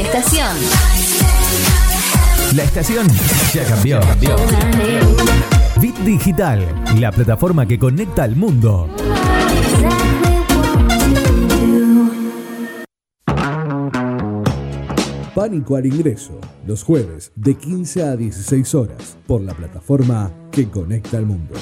Estación. La estación ya cambió. Bit Digital, la plataforma que conecta al mundo. Pánico al ingreso, los jueves de 15 a 16 horas, por la plataforma que conecta al mundo.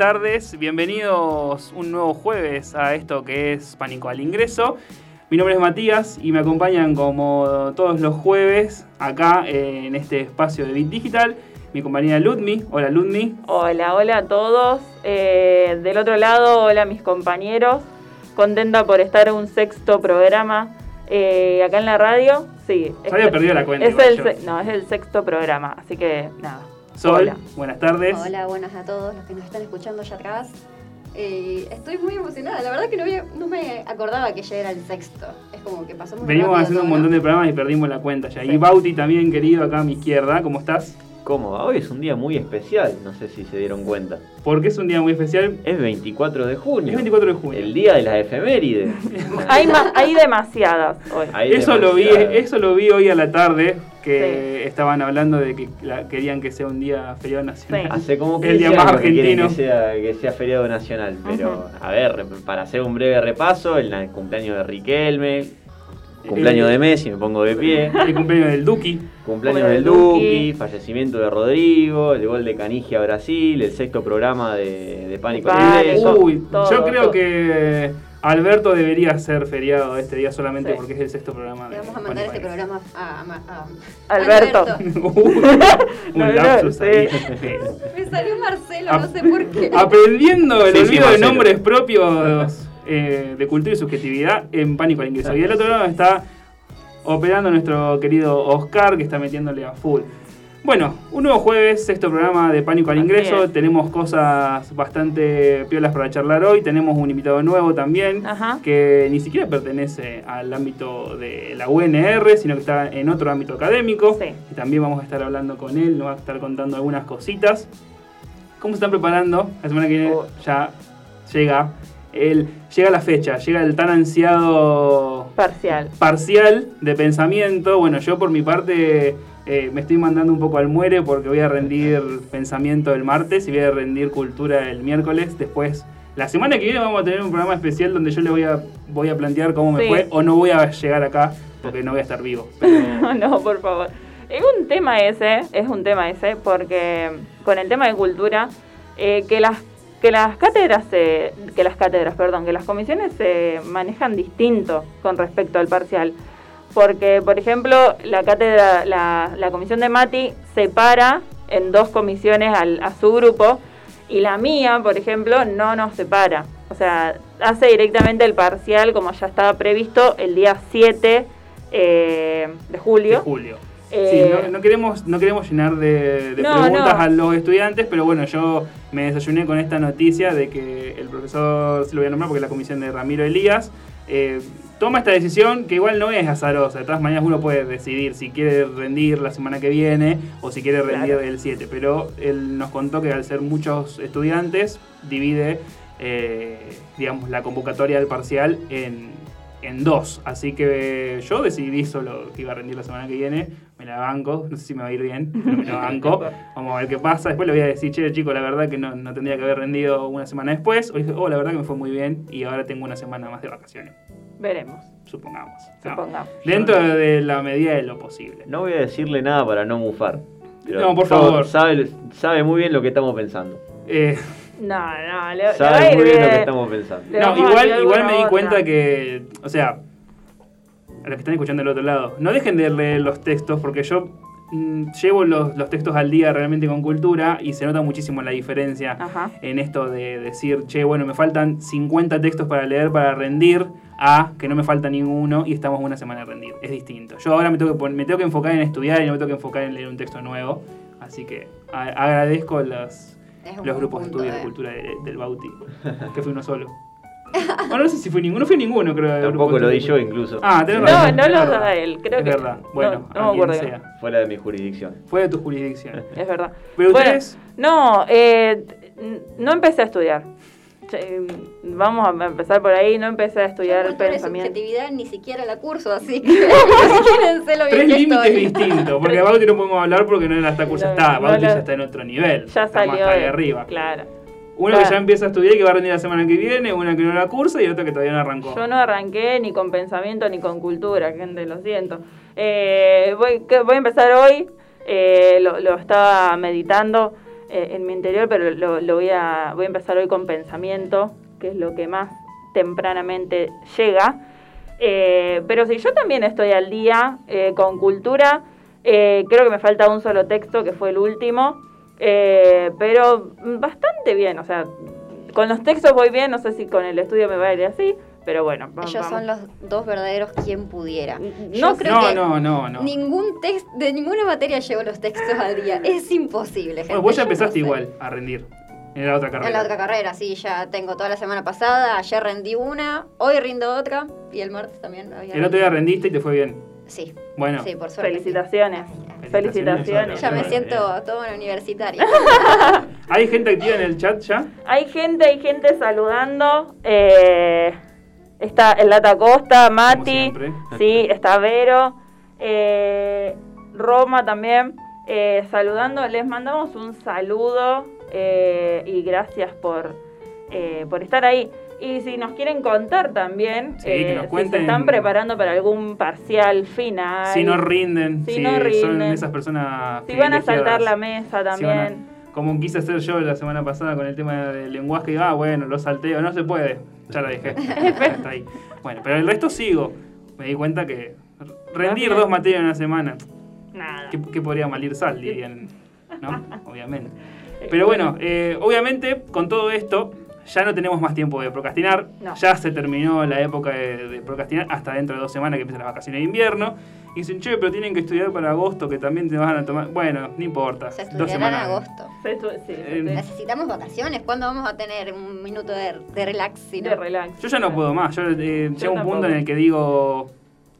Tardes, bienvenidos un nuevo jueves a esto que es Pánico al Ingreso. Mi nombre es Matías y me acompañan como todos los jueves acá en este espacio de Bit Digital mi compañera Ludmi. Hola Ludmi. Hola, hola a todos. Eh, del otro lado, hola mis compañeros. Contenta por estar en un sexto programa eh, acá en la radio. Sí. Se había perdido la cuenta. Es el, no, es el sexto programa, así que nada. Sol, Hola. buenas tardes. Hola, buenas a todos los que nos están escuchando allá atrás. Eh, estoy muy emocionada, la verdad que no, había- no me acordaba que ya era el sexto. Es como que pasó muy Venimos rápido haciendo un montón ¿no? de programas y perdimos la cuenta ya. Sí. Y Bauti también, querido, acá a mi izquierda. ¿Cómo estás? Cómoda, hoy es un día muy especial, no sé si se dieron cuenta. Porque es un día muy especial. Es 24 de junio. Es 24 de junio. El día de las efemérides. Hay, hay demasiadas hoy. Hay Eso lo, vi, eso lo vi hoy a la tarde, que estaban hablando de que la- querían que sea un día feriado nacional. Sí. Hace como El 15 día más que argentino. que sea, que sea feriado nacional. Pero, a ver, para hacer un breve repaso, el cumpleaños de Riquelme, cumpleaños El- de Messi, me pongo de pie. El cumpleaños del Duki. Cumpleaños del Duki, fallecimiento de Rodrigo, el gol de Canigia a Brasil, el sexto programa de, de Pánico. Uy, todo, yo creo todo. que Alberto debería ser feriado este día solamente Sí. porque es el sexto programa. Le de vamos a mandar Pánico este programa a, a- a- Alberto. Alberto. Uy, un no, lapsus ahí. Me salió Marcelo, no sé por qué. Aprendiendo el Sí, de nombres propios eh, de cultura y subjetividad en Pánico al Ingreso. Y del otro lado está operando nuestro querido Oscar, que está metiéndole a full. Bueno, un nuevo jueves, sexto programa de Pánico al Ingreso. es. Tenemos cosas bastante piolas para charlar hoy. Tenemos un invitado nuevo también, Ajá. que ni siquiera pertenece al ámbito de la UNR, sino que está en otro ámbito académico. Sí. Y también vamos a estar hablando con él, nos va a estar contando algunas cositas. ¿Cómo se están preparando? La semana que viene Oh. ya llega el, llega la fecha, llega el tan ansiado Parcial. parcial de pensamiento. Bueno, yo por mi parte Eh, me estoy mandando un poco al muere porque voy a rendir pensamiento el martes y voy a rendir cultura el miércoles. Después, la semana que viene vamos a tener un programa especial donde yo le voy a, voy a plantear cómo me fue o no voy a llegar acá porque no voy a estar vivo. Pero- no, por favor. Es un tema ese, es un tema ese, porque con el tema de cultura, eh, que las que las cátedras, se- que las cátedras, perdón, que las comisiones se manejan distinto con respecto al parcial. Porque, por ejemplo, la cátedra, la, la comisión de Mati separa en dos comisiones al- a su grupo y la mía, por ejemplo, no nos separa. O sea, hace directamente el parcial como ya estaba previsto el día 7 eh, de de julio. Julio. Eh, Sí, no, no queremos, no queremos llenar de, de No, preguntas no. a los estudiantes, pero bueno, yo me desayuné con esta noticia de que el profesor, se lo voy a nombrar porque es la comisión de Ramiro Elías, eh, toma esta decisión que igual no es azarosa. De todas maneras uno puede decidir si quiere rendir la semana que viene o si quiere rendir Claro. el 7, pero él nos contó que al ser muchos estudiantes divide, eh, digamos, la convocatoria del parcial en, en dos. Así que yo decidí solo que iba a rendir la semana que viene. Me la banco, no sé si me va a ir bien, pero me la banco. Vamos a ver qué pasa. Después le voy a decir, che, chico, la verdad que no, no tendría que haber rendido una semana después. O dije, oh, la verdad que me fue muy bien y ahora tengo una semana más de vacaciones. Veremos, Supongamos. No. supongamos. Dentro de la medida de lo posible. No voy a decirle nada para no mufar. Pero No, por favor. Sabe, sabe muy bien lo que estamos pensando. Eh, No, no, le, le va a Sabe ir muy bien lo que estamos pensando. No, igual, igual me di cuenta que, o sea, a los que están escuchando del otro lado, no dejen de leer los textos porque yo mm, llevo los, los textos al día realmente con cultura y se nota muchísimo la diferencia Ajá. en esto de decir, che, bueno, me faltan 50 textos para leer, para rendir, a que no me falta ninguno y estamos una semana de rendir. Es distinto. Yo ahora me tengo que, me tengo que enfocar en estudiar y no me tengo que enfocar en leer un texto nuevo. Así que a- agradezco los, los grupos de estudio de eh. cultura de- del Bauti, que fui uno solo. Bueno, no sé si fue ninguno, no fui ninguno, creo. Tampoco lo di yo incluso. Ah, tenés No, razón. no es lo da él, creo es que- verdad. Bueno, no, no a me quien sea. Fuera de mi jurisdicción. Fue de tu jurisdicción. Es verdad. Pero Bueno, ustedes, No, eh, no empecé a estudiar. Che, Vamos a empezar por ahí, no empecé a estudiar Yo y pensamiento. subjetividad ni siquiera la curso, así que imagínense lo bien tres límites distintos. Porque a Bauti no podemos hablar porque no la está curso No, está. no Bauti la- ya está en otro nivel. Ya está más salió arriba. Claro. Uno que ya empieza a estudiar y que va a rendir la semana que viene, una que no la cursa y otra que todavía no arrancó. Yo no arranqué ni con pensamiento ni con cultura, gente, lo siento. Eh, voy, que- voy a empezar hoy, eh, lo, lo estaba meditando eh, en mi interior, pero lo, lo voy, a, voy a empezar hoy con pensamiento, que es lo que más tempranamente llega. Eh, pero si yo también estoy al día eh, con cultura, creo que me falta un solo texto, que fue el último, eh, pero bastante bien, o sea, con los textos voy bien, no sé si con el estudio me va a ir así, pero bueno, va- Ellos vamos. son los dos verdaderos quien pudiera. No Yo creo no, que no, no, no. ningún text, de ninguna materia llevo los textos al día. Es imposible, gente. Bueno, vos ya Yo empezaste sé. igual a rendir en la otra carrera. En la otra carrera, sí, ya tengo toda la semana pasada, ayer rendí una, hoy rindo otra y el martes también había El otro día rendiste y te fue bien. Sí, Bueno, sí, por suerte. Felicitaciones. Felicitaciones. Felicitaciones. Ya me siento toda una universitaria. ¿hay gente activa en el chat ya? Hay gente, hay gente saludando. Eh, está el Lata Costa, Mati, sí, está Vero, eh, Roma también. eh, saludando, les mandamos un saludo eh, y gracias por, eh, por estar ahí. Y si nos quieren contar también, Sí, que eh, nos si se cuenten. están preparando para algún parcial final, Si no rinden, Si si, no son rinden. esas personas si van a saltar la mesa Si van a- también. como quise hacer yo la semana pasada con el tema del lenguaje, ah, bueno, lo salteo, no se puede, ya la dejé. Hasta ahí. Bueno, pero el resto sigo. Me di cuenta que rendir dos materias en una semana, Nada. ¿qué, qué podría malir sal? Dirían, ¿no? Obviamente. Pero bueno, eh, obviamente con todo esto ya no tenemos más tiempo de procrastinar. No. Ya se terminó la época de, de procrastinar hasta dentro de dos semanas que empiezan las vacaciones de invierno. Y dicen, che, pero tienen que estudiar para agosto que también te van a tomar. Bueno, no importa. Se dos en semanas. agosto. Se sí, Eh, Necesitamos vacaciones. ¿Cuándo vamos a tener un minuto de, de relax? si de relax. Yo ya no puedo más. Yo eh, llego a un punto en el que digo,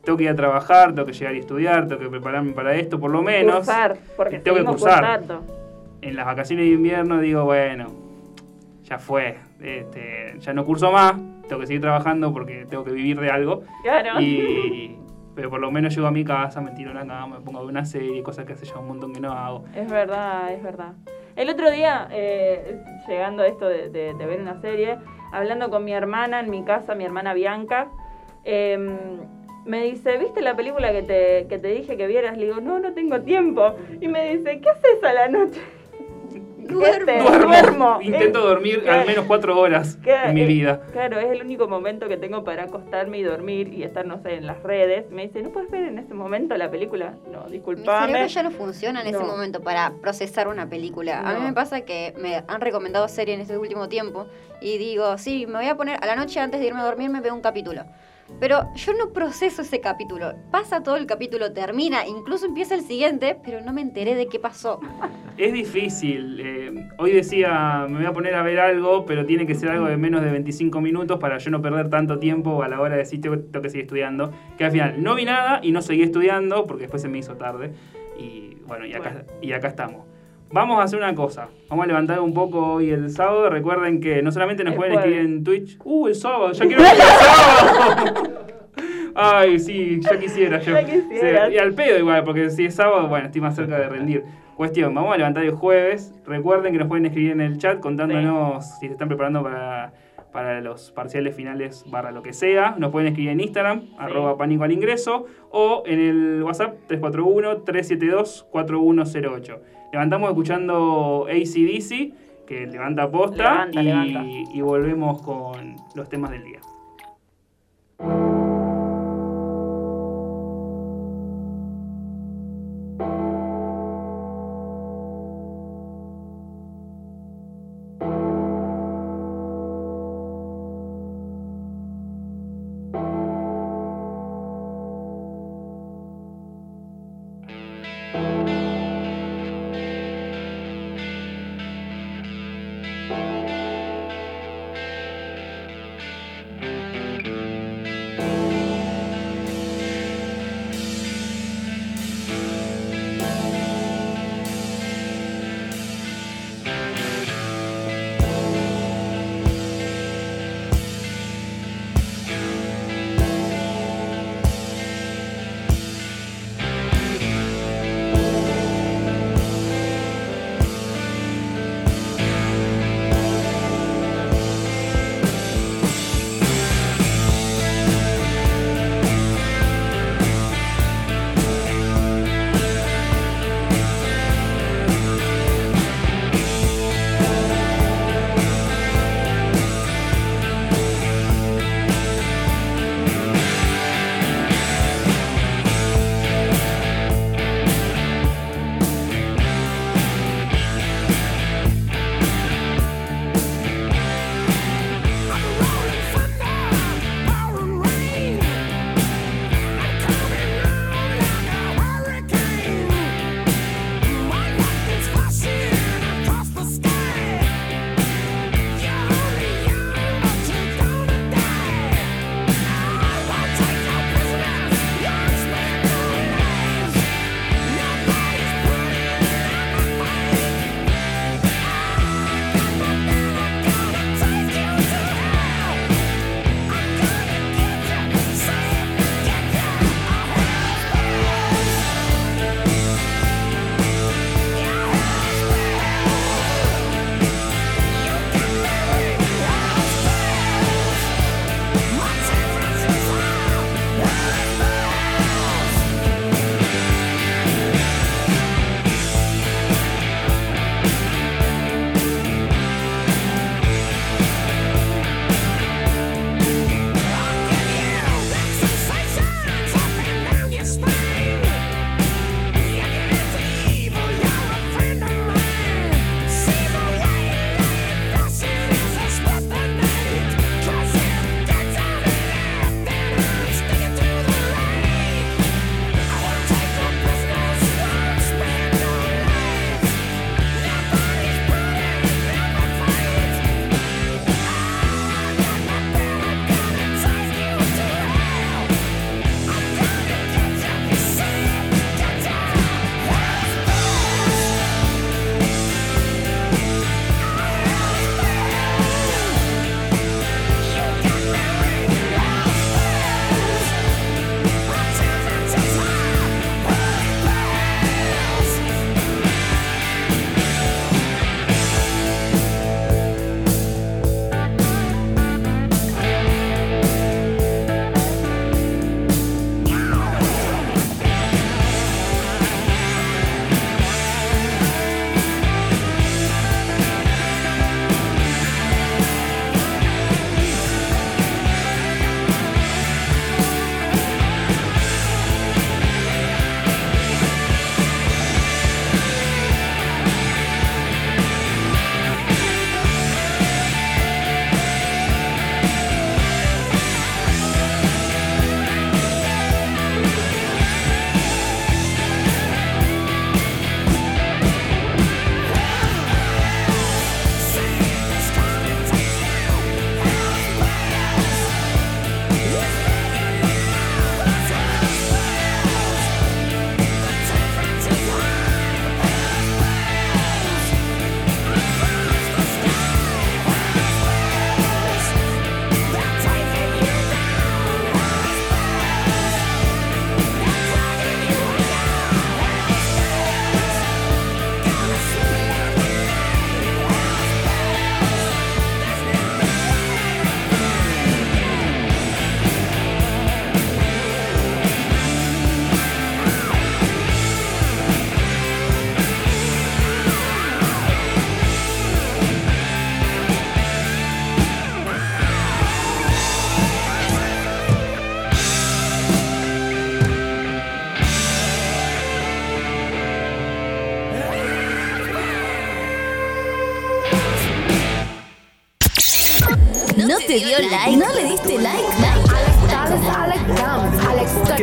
tengo que ir a trabajar, tengo que llegar y estudiar, tengo que prepararme para esto por lo menos. Cursar, porque Tengo que cursar. cursando. En las vacaciones de invierno digo, bueno, ya fue. Este, ya no curso más, tengo que seguir trabajando porque tengo que vivir de algo. Claro. Y, pero por lo menos llego a mi casa, me tiro en la cama, me pongo a ver una serie, cosas que hace ya un montón que no hago. Es verdad, es verdad. El otro día, eh, llegando a esto de, de- de ver una serie, hablando con mi hermana en mi casa, mi hermana Bianca, em, me dice, ¿viste la película que te, que te dije que vieras? Le digo, no, no tengo tiempo. Y me dice, ¿qué haces a la noche? Duermo. Este, Duermo, duermo. intento Es- dormir claro, al menos cuatro horas claro, en mi es- vida. Claro, es el único momento que tengo para acostarme y dormir y estar, no sé, en las redes. Me dice, ¿no puedes ver en ese momento la película? No, Mi disculpame. cerebro ya no funciona en ese momento para procesar una película. A mí me pasa que me han recomendado series en este último tiempo y digo, sí, me voy a poner a la noche antes de irme a dormir, me veo un capítulo. Pero yo no proceso ese capítulo. Pasa todo el capítulo, termina, incluso empieza el siguiente, pero no me enteré de qué pasó. Es difícil. eh, hoy decía, me voy a poner a ver algo, pero tiene que ser algo de menos de 25 minutos para yo no perder tanto tiempo a la hora de decir tengo, tengo que seguir estudiando. Que al final no vi nada y no seguí estudiando porque después se me hizo tarde. Y bueno, y acá, y acá estamos. Vamos a hacer una cosa. Vamos a levantar un poco hoy el sábado. Recuerden que no solamente nos El pueden jueves. escribir en Twitch. ¡Uh, el sábado! ¡Ya quiero el sábado! Ay, sí, ya quisiera yo. Ya quisieras. Sí, y al pedo igual, porque si es sábado, bueno, estoy más cerca de rendir. Cuestión, vamos a levantar el jueves. Recuerden que nos pueden escribir en el chat contándonos si se están preparando para, para los parciales finales barra lo que sea. Nos pueden escribir en Instagram, arroba pánico al ingreso, o en el WhatsApp 341-372-4108. Levantamos escuchando ACDC, que levanta posta, Levanta, y, levanta. y volvemos con los temas del día.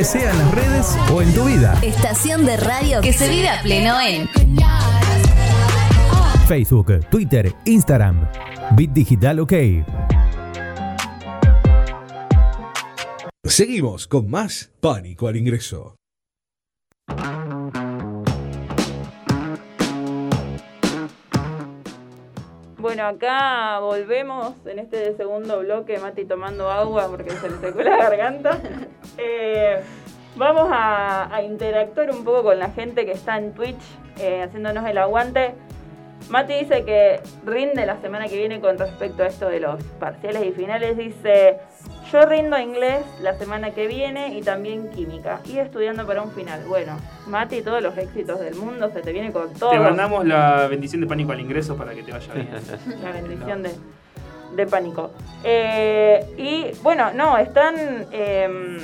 Sea en las redes o en tu vida. Estación de radio que se vive a pleno en Facebook, Twitter, Instagram. Bit Digital OK. Seguimos con más Pánico al Ingreso. Bueno, acá volvemos en este segundo bloque, Mati tomando agua porque se le secó la garganta. Eh, vamos a, a interactuar un poco con la gente que está en Twitch eh, haciéndonos el aguante. Mati dice que rinde la semana que viene con respecto a esto de los parciales y finales. Dice, yo rindo inglés la semana que viene y también química. Y estudiando para un final. Bueno, Mati, todos los éxitos del mundo, se te viene con todo. Te mandamos la bendición de pánico al ingreso para que te vaya bien. La bendición de, de pánico. Eh, y bueno, no, están, em,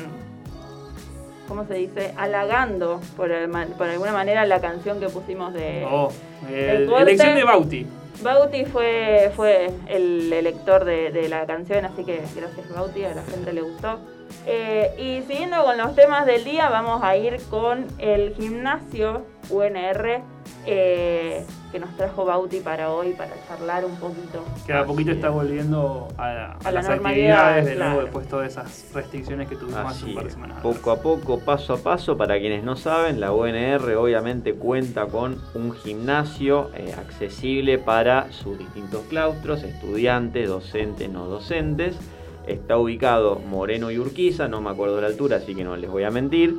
¿cómo se dice? Halagando, por, el por alguna manera, la canción que pusimos de... Oh, El eh, elección de Bauti. Bauti fue, fue el elector de, de la canción, así que gracias Bauti, a la gente le gustó. Eh, y siguiendo con los temas del día, vamos a ir con el gimnasio UNR eh, que nos trajo Bauti para hoy, para charlar un poquito. Que a poquito está volviendo a, a A la las normalidad, actividades de nuevo claro. después de todas esas restricciones que tuvimos hace Así un par de semanas. atrás. Poco a poco, paso a paso, para quienes no saben, la UNR obviamente cuenta con un gimnasio eh, accesible para sus distintos claustros, estudiantes, docentes, no docentes. Está ubicado Moreno y Urquiza, no me acuerdo la altura, así que no les voy a mentir.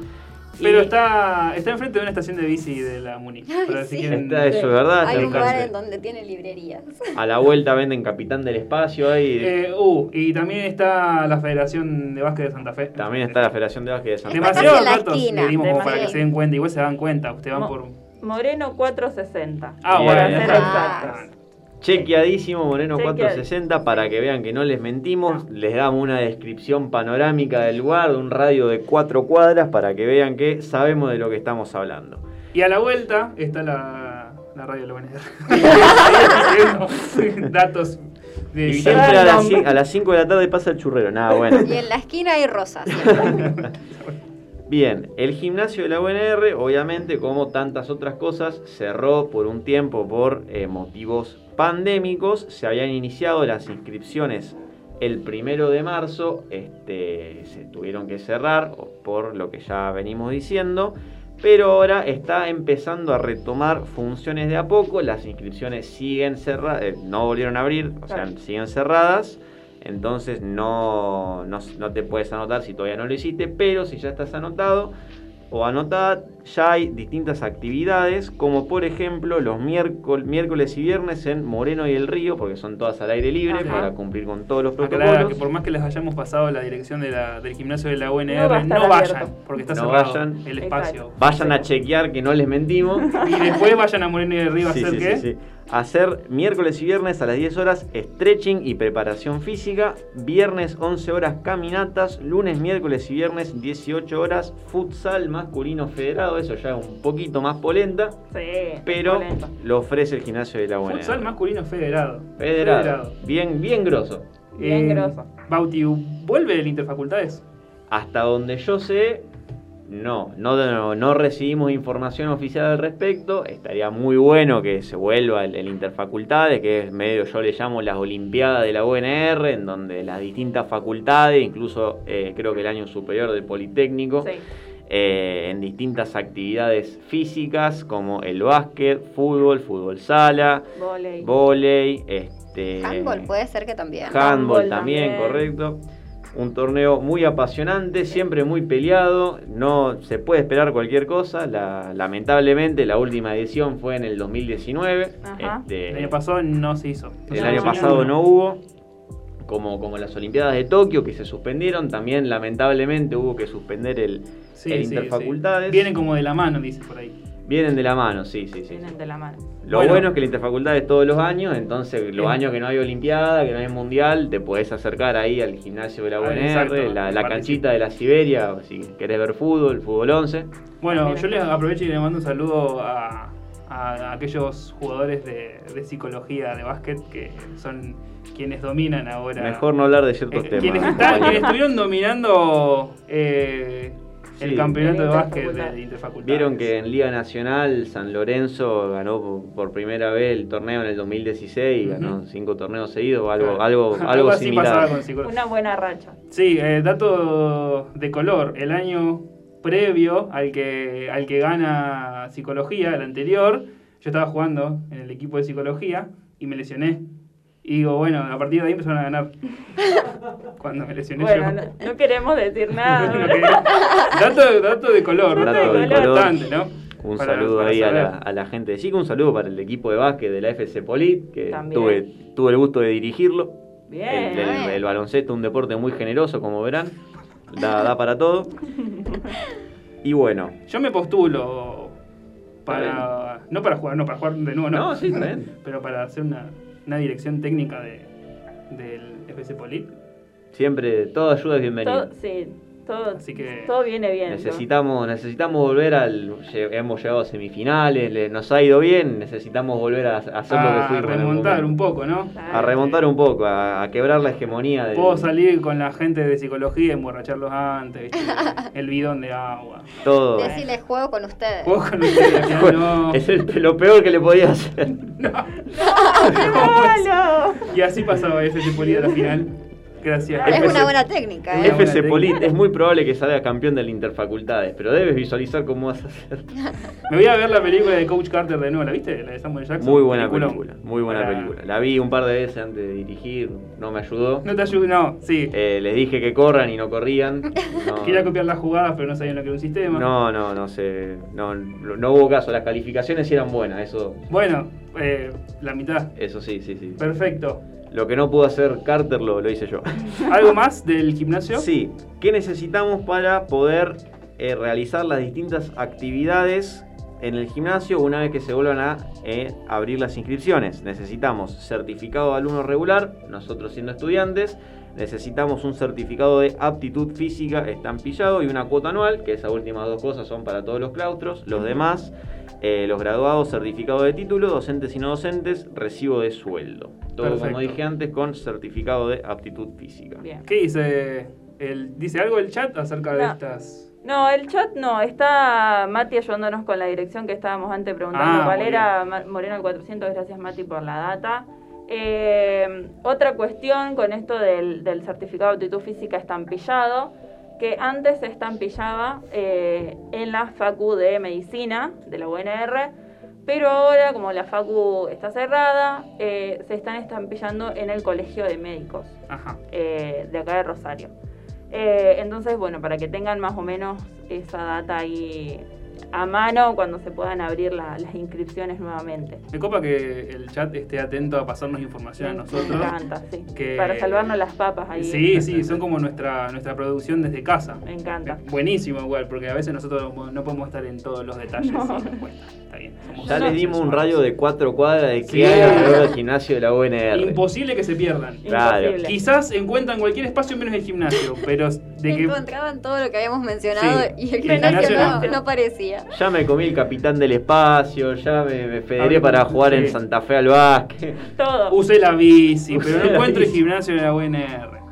Pero Y está, está enfrente de una estación de bici de la Muni. Si sí. quieren- está eso, ¿verdad? Hay un bar en donde tiene librerías. A la vuelta venden Capitán del Espacio ahí. Eh, uh, y también está la Federación de Básquet de Santa Fe. También está la Federación de Básquet de Santa Fe. Demasiados datos le dimos como para que se den cuenta. Igual se dan cuenta. Ustedes van Mo- por. Moreno 460. Ah, bueno, para ser exactos. Chequeadísimo Moreno Chequead- 460 para que vean que no les mentimos. Les damos una descripción panorámica del lugar, de un radio de cuatro cuadras para que vean que sabemos de lo que estamos hablando. Y a la vuelta está la, la radio de la UNR. Datos de Y siempre a las, cin- a las 5 de la tarde pasa el churrero. Nada, bueno. Y en la esquina hay rosas. Bien, el gimnasio de la UNR, obviamente, como tantas otras cosas, cerró por un tiempo por eh, motivos pandémicos. Se habían iniciado las inscripciones el primero de marzo, este, se tuvieron que cerrar por lo que ya venimos diciendo. Pero ahora está empezando a retomar funciones de a poco. Las inscripciones siguen cerradas, no volvieron a abrir, o sea, siguen cerradas. Entonces no, no, no te puedes anotar si todavía no lo hiciste, pero si ya estás anotado o anotada, ya hay distintas actividades, como por ejemplo los miércoles, miércoles y viernes en Moreno y el Río, porque son todas al aire libre Ajá. para cumplir con todos los Aclarar protocolos. que por más que les hayamos pasado la dirección de la- del gimnasio de la UNR, No vayan, porque está No cerrado vayan. el espacio. Vayan a chequear que no les mentimos. Y después vayan a Moreno y de Río a Sí, hacer sí, qué? sí, sí. Hacer miércoles y viernes a las 10 horas stretching y preparación física, viernes 11 horas caminatas, lunes, miércoles y viernes 18 horas futsal masculino federado, eso ya es un poquito más polenta, Sí, pero polenta. lo ofrece el gimnasio de la UNR. Futsal masculino federado. Federado. Bien, bien grosso. Bien grosso. Bauti, ¿vuelve el Interfacultades? Hasta donde yo sé, no, no, no, no recibimos información oficial al respecto. Estaría muy bueno que se vuelva el, el Interfacultades, que es medio, yo le llamo las Olimpiadas de la UNR, en donde las distintas facultades, incluso eh, creo que el año superior del Politécnico, Sí. eh, en distintas actividades físicas como el básquet, fútbol, fútbol sala, Voley. vóley, este, Handball puede ser que también. Handball Handball también, también. correcto. Un torneo muy apasionante, siempre muy peleado, no se puede esperar cualquier cosa. La- lamentablemente la última edición fue en el 2019. Ajá. Este, El año pasado no se hizo. el año pasado no. no hubo. Como, como las Olimpiadas de Tokio que se suspendieron, también lamentablemente hubo que suspender el, Sí, el sí, Interfacultades. sí. Vienen como de la mano, dice por ahí. Vienen de la mano, sí, sí, sí. Vienen de la mano. Lo Bueno. bueno. es que la interfacultad es todos los años, entonces los años que no hay Olimpiada, que no hay Mundial, te podés acercar ahí al gimnasio de la Ah, UNR, exacto, la, canchita de la Siberia, si querés ver fútbol, fútbol 11. Bueno, yo les aprovecho y le mando un saludo a, a aquellos jugadores de, de psicología de básquet que son quienes dominan ahora. Mejor no hablar de ciertos Eh, temas. quienes, están- quienes estuvieron dominando eh, el Sí. campeonato de básquet de Interfacultades. Vieron que en Liga Nacional San Lorenzo ganó por- primera vez el torneo en el 2016, ganó Ujú. cinco torneos seguidos, algo, Claro. algo, algo así similar. pasaba con psicología. Una buena racha. Sí, eh, dato de color. El año previo al que, al que gana psicología, el anterior, yo estaba jugando en el equipo de psicología y me lesioné. Y digo, bueno, a partir de ahí empezaron a ganar. Cuando me lesioné Bueno, yo. no, no queremos decir No nada. dato, dato de color, Dato dato, de color. importante, ¿no? Un Para- saludo para ahí a la, saber. a la gente de SICA, un saludo para el equipo de básquet de la FC Polit, que También. tuve, tuve el gusto de dirigirlo. Bien. El, el- el baloncesto, un deporte muy generoso, como verán, da, da para todo. Y bueno, Yo me postulo para. No para jugar, no, para jugar de nuevo, no. No, sí, bien. Pero para hacer una, una dirección técnica de, del FC Polit. siempre toda ayuda es bienvenida. Todo, sí, todo, Así que- todo viene bien. ¿no? Necesitamos, necesitamos volver al. Hemos llegado a semifinales, le- nos ha ido bien, necesitamos volver a, a hacer lo que A fuimos. algún remontar un poco, ¿no? A remontar un poco, a, a quebrar la hegemonía de Puedo salir con la gente de psicología y emborracharlos antes, ¿viste? el bidón de agua. todo. Decirles juego con ustedes. Puedo con ustedes, al final no. Es el- lo peor que le podía hacer. ¡Malo! Y así pasaba FC Polit a la final. Gracias. Es FC una buena técnica, ¿eh? FC Polit, es muy probable que salga campeón del Interfacultades, pero debes visualizar cómo vas a hacer. Me voy a ver la película de Coach Carter de nuevo, ¿la viste? La de Samuel Jackson. Muy buena Peliculón. película, muy buena Para- película. La vi un par de veces antes de dirigir, no me ayudó. No te ayudo, no, sí. Eh, les dije que corran y no corrían. No, Quería copiar las jugadas, pero no sabían lo que era un sistema. no, no, no sé. No, no, no hubo caso, las calificaciones sí eran buenas, eso, Bueno, eh, la mitad. eso sí, sí, sí. Perfecto. Lo que no pudo hacer Carter lo, lo hice yo. ¿Algo más del gimnasio? Sí, ¿qué necesitamos para poder eh, realizar las distintas actividades en el gimnasio una vez que se vuelvan a eh, abrir las inscripciones? Necesitamos certificado de alumno regular, nosotros siendo estudiantes, necesitamos un certificado de aptitud física estampillado y una cuota anual, que esas últimas dos cosas son para todos los claustros, los demás... eh, los graduados, certificado de título, docentes y no docentes, recibo de sueldo. Todo como dije antes con certificado de aptitud física. Bien. ¿Qué dice? El, ¿Dice algo el chat acerca de estas? No, el chat no, está Mati ayudándonos con la dirección que estábamos antes preguntando Ah, cuál era, Moreno al 400, gracias Mati por la data. Eh, otra cuestión con esto del, del certificado de aptitud física estampillado, que antes se estampillaba eh, en la Facu de Medicina de la UNR, pero ahora como la Facu está cerrada, eh, se están estampillando en el Colegio de Médicos Ajá. eh, de acá de Rosario. Entonces, bueno, para que tengan más o menos esa data ahí a mano cuando se puedan abrir la- las inscripciones nuevamente. Me copa que el chat esté atento a pasarnos información a Me nosotros. encanta, sí. que- Para salvarnos las papas ahí. Sí, sí, son como nuestra, nuestra producción desde casa. Me encanta. Eh, Buenísimo igual, porque a veces nosotros no podemos estar en todos los detalles No. y nos cuesta. Está bien. somos Ya les dimos un radio de cuatro cuadras de Sí. que hay alrededor del gimnasio de la UNR. Imposible que se pierdan. Claro. Imposible. Quizás encuentran cualquier espacio menos el gimnasio, pero de que Encontraban todo lo que habíamos mencionado Sí. y el gimnasio gimnasio no, no. no aparecía. Ya me comí el capitán del espacio, ya me, me federé para jugar en. Santa Fe al básquet. Todo. usé la bici, Usé pero no encuentro el gimnasio de la UNR.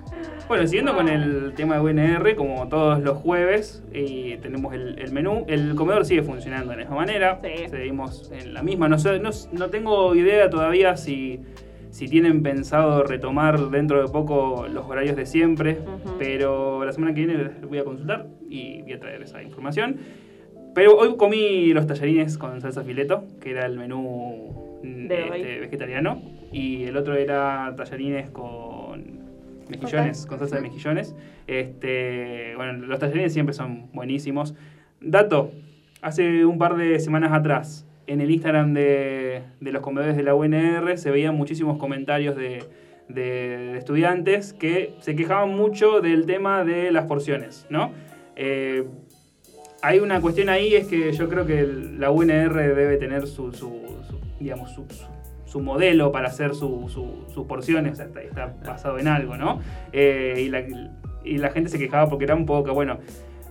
Bueno, siguiendo con el tema de UNR, como todos los jueves, eh, tenemos el, el menú. El comedor sigue funcionando de la misma manera. Sí. Seguimos en la misma. No, sé, no, no tengo idea todavía si, si tienen pensado retomar dentro de poco los horarios de siempre, pero la semana que viene les voy a consultar y voy a traer esa información. Pero hoy comí los tallarines con salsa fileto, que era el menú mm, este, vegetariano, y el otro era tallarines con mejillones, con salsa de mejillones. Este, bueno, los tallarines siempre son buenísimos. Dato, hace un par de semanas atrás, en el Instagram de, de los comedores de la UNR se veían muchísimos comentarios de, de- de estudiantes que se quejaban mucho del tema de las porciones, ¿no? Eh, hay una cuestión ahí, es que yo creo que el- la UNR debe tener su, su- su, digamos, su, su- su modelo para hacer su- su- sus porciones, o sea, está, está basado en algo, ¿no? Eh, y, la, y la gente se quejaba porque era un poco, bueno,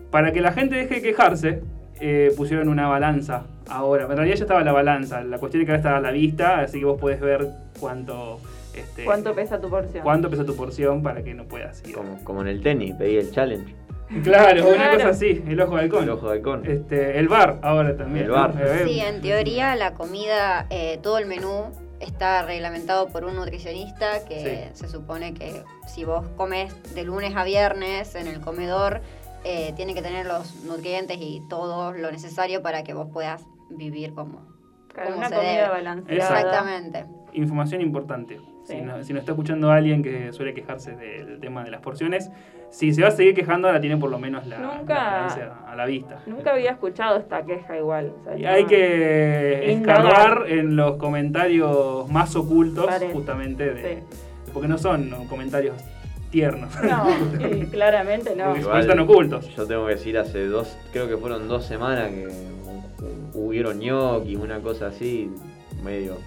para que la gente deje de quejarse, eh, pusieron una balanza ahora. En realidad ya estaba la balanza. La cuestión es que ahora está a la vista, así que vos podés ver cuánto. Este, ¿Cuánto pesa tu porción? cuánto pesa tu porción para que no puedas ir. Como, como en el tenis, pedí el challenge. Claro, una Claro. cosa así, el ojo de halcón. El ojo de halcón. Este, el bar ahora también. El bar. ¿no? Eh, Sí, en teoría la comida, eh, todo el menú está reglamentado por un nutricionista que se supone que si vos comes de lunes a viernes en el comedor, eh, tiene que tener los nutrientes y todo lo necesario para que vos puedas vivir como... Claro, como una se comida debe. balanceada. Exactamente. Información importante. Sí. Si, no- si nos está escuchando alguien que suele quejarse del tema de las porciones, si se va a seguir quejando, ahora tiene por lo menos la, Nunca- la a la vista. Nunca había escuchado esta queja igual. o sea, Y hay que escarbar en los comentarios más ocultos, Parece. justamente, de, porque no son comentarios tiernos. No, sí, claramente no. Porque están ocultos. Yo tengo que decir, hace dos, creo que fueron dos semanas que hubieron ñoquis, una cosa así, medio,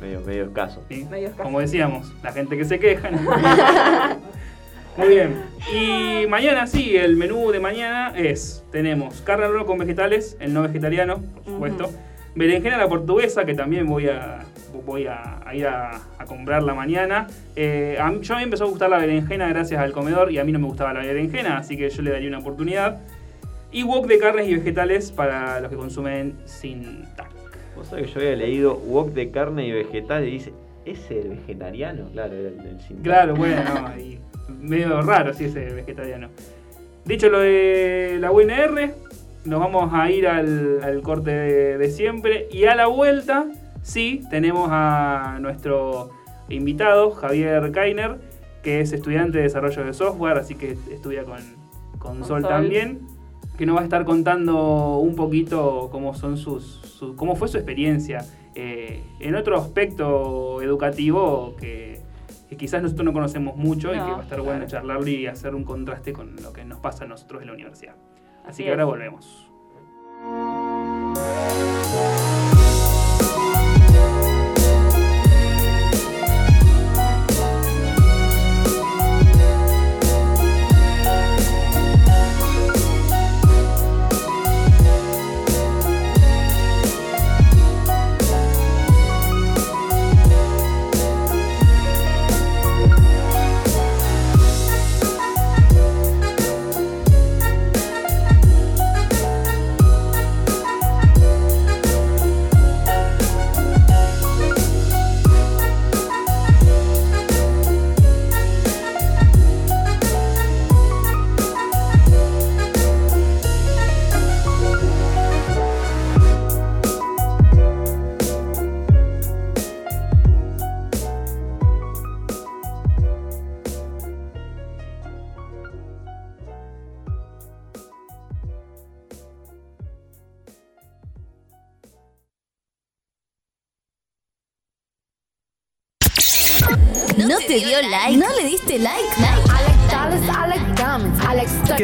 medio, medio escaso. ¿sí? Medio escaso. Como decíamos, la gente que se queja. ¿no? Muy bien. Y mañana sí, el menú de mañana es, tenemos carne al horno con vegetales, el no vegetariano, por supuesto. Berenjena a la portuguesa, que también voy a, voy a, a ir a, a comprarla mañana. Eh, a mí, yo a mí me empezó a gustar la berenjena gracias al comedor y a mí no me gustaba la berenjena, así que yo le daría una oportunidad. Y wok de carnes y vegetales para los que consumen sin tac. Vos sabés que yo había leído wok de carne y vegetal y dice, ¿es el vegetariano? Claro, era el del sin Claro, bueno, y medio raro si ese vegetariano. Dicho lo de la UNR, nos vamos a ir al, al corte de, de siempre. Y a la vuelta, sí, tenemos a nuestro invitado, Javier Kainer, que es estudiante de desarrollo de software, así que estudia con, con Con Sol, Sol. también. Que nos va a estar contando un poquito cómo son sus, su- cómo fue su experiencia eh, en otro aspecto educativo que, que quizás nosotros no conocemos mucho y que va a estar bueno charlarlo y hacer un contraste con lo que nos pasa a nosotros en la universidad. Así, Así que ahora volvemos.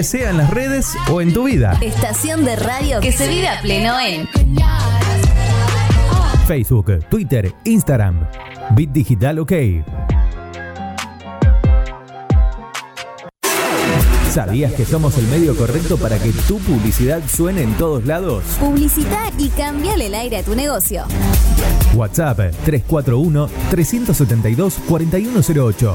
Sea en las redes o en tu vida. Estación de radio que se vive a pleno en Facebook, Twitter, Instagram. Bit Digital OK. ¿Sabías que somos el medio correcto para que tu publicidad suene en todos lados? Publicita y cambiale el aire a tu negocio. WhatsApp 341-372-4108.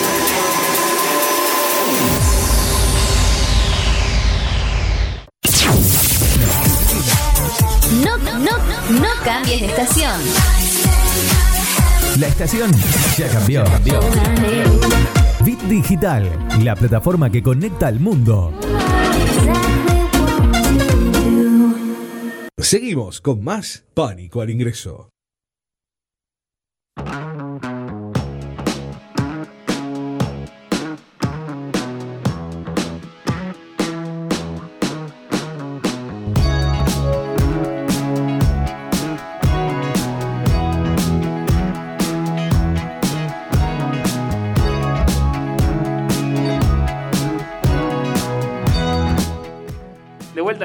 Cambies de estación. La estación ya cambió. Bit Digital, la plataforma que conecta al mundo. Seguimos con más Pánico al Ingreso.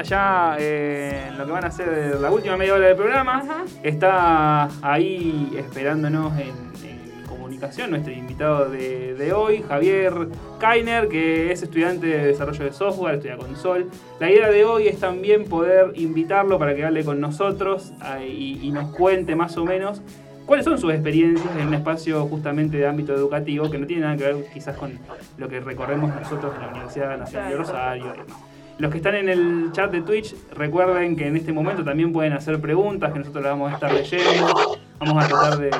Ya eh, en lo que van a ser la última media hora del programa. Está ahí esperándonos en, en comunicación nuestro invitado de, de hoy, Javier Kainer, que es estudiante de desarrollo de software, estudia con Sol. La idea de hoy es también poder invitarlo para que hable con nosotros ah, y, y nos cuente más o menos cuáles son sus experiencias en un espacio justamente de ámbito educativo que no tiene nada que ver quizás con lo que recorremos nosotros en la Universidad Nacional de Rosario y demás. Los que están en el chat de Twitch, recuerden que en este momento también pueden hacer preguntas que nosotros las vamos a estar leyendo. Vamos a tratar de, de-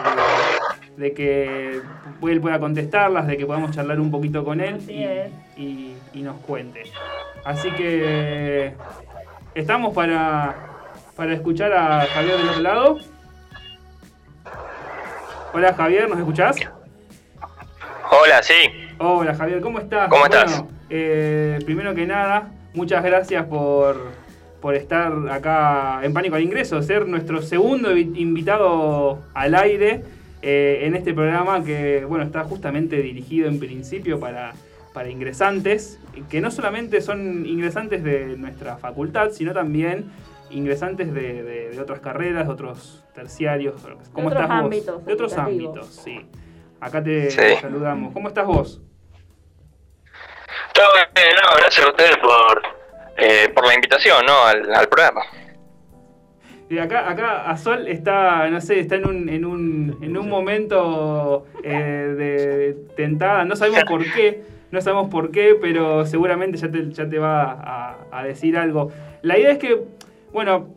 de que él pueda contestarlas, de que podamos charlar un poquito con él y- y nos cuente. Así que estamos para, para escuchar a Javier del otro lado. Hola Javier, ¿nos escuchás? Hola, sí. Hola Javier, ¿cómo estás? ¿Cómo estás? Bueno, eh, primero que nada, muchas gracias por, por estar acá en Pánico al Ingreso, ser nuestro segundo vi- invitado al aire eh, en este programa que bueno está justamente dirigido en principio para, para ingresantes, que no solamente son ingresantes de nuestra facultad, sino también ingresantes de, de- de otras carreras, de otros terciarios. ¿Cómo otros estás vos? ámbitos De otros ámbitos, sí. Acá te Sí. saludamos. ¿Cómo estás vos? Bien, no, gracias a ustedes por, eh, por la invitación, ¿no? Al, al programa. Y acá, acá a Sol está, no sé, está en un, en un, en un momento eh, de tentada, no sabemos por qué, no sabemos por qué, pero seguramente ya te, ya te va a, a decir algo. La idea es que, bueno,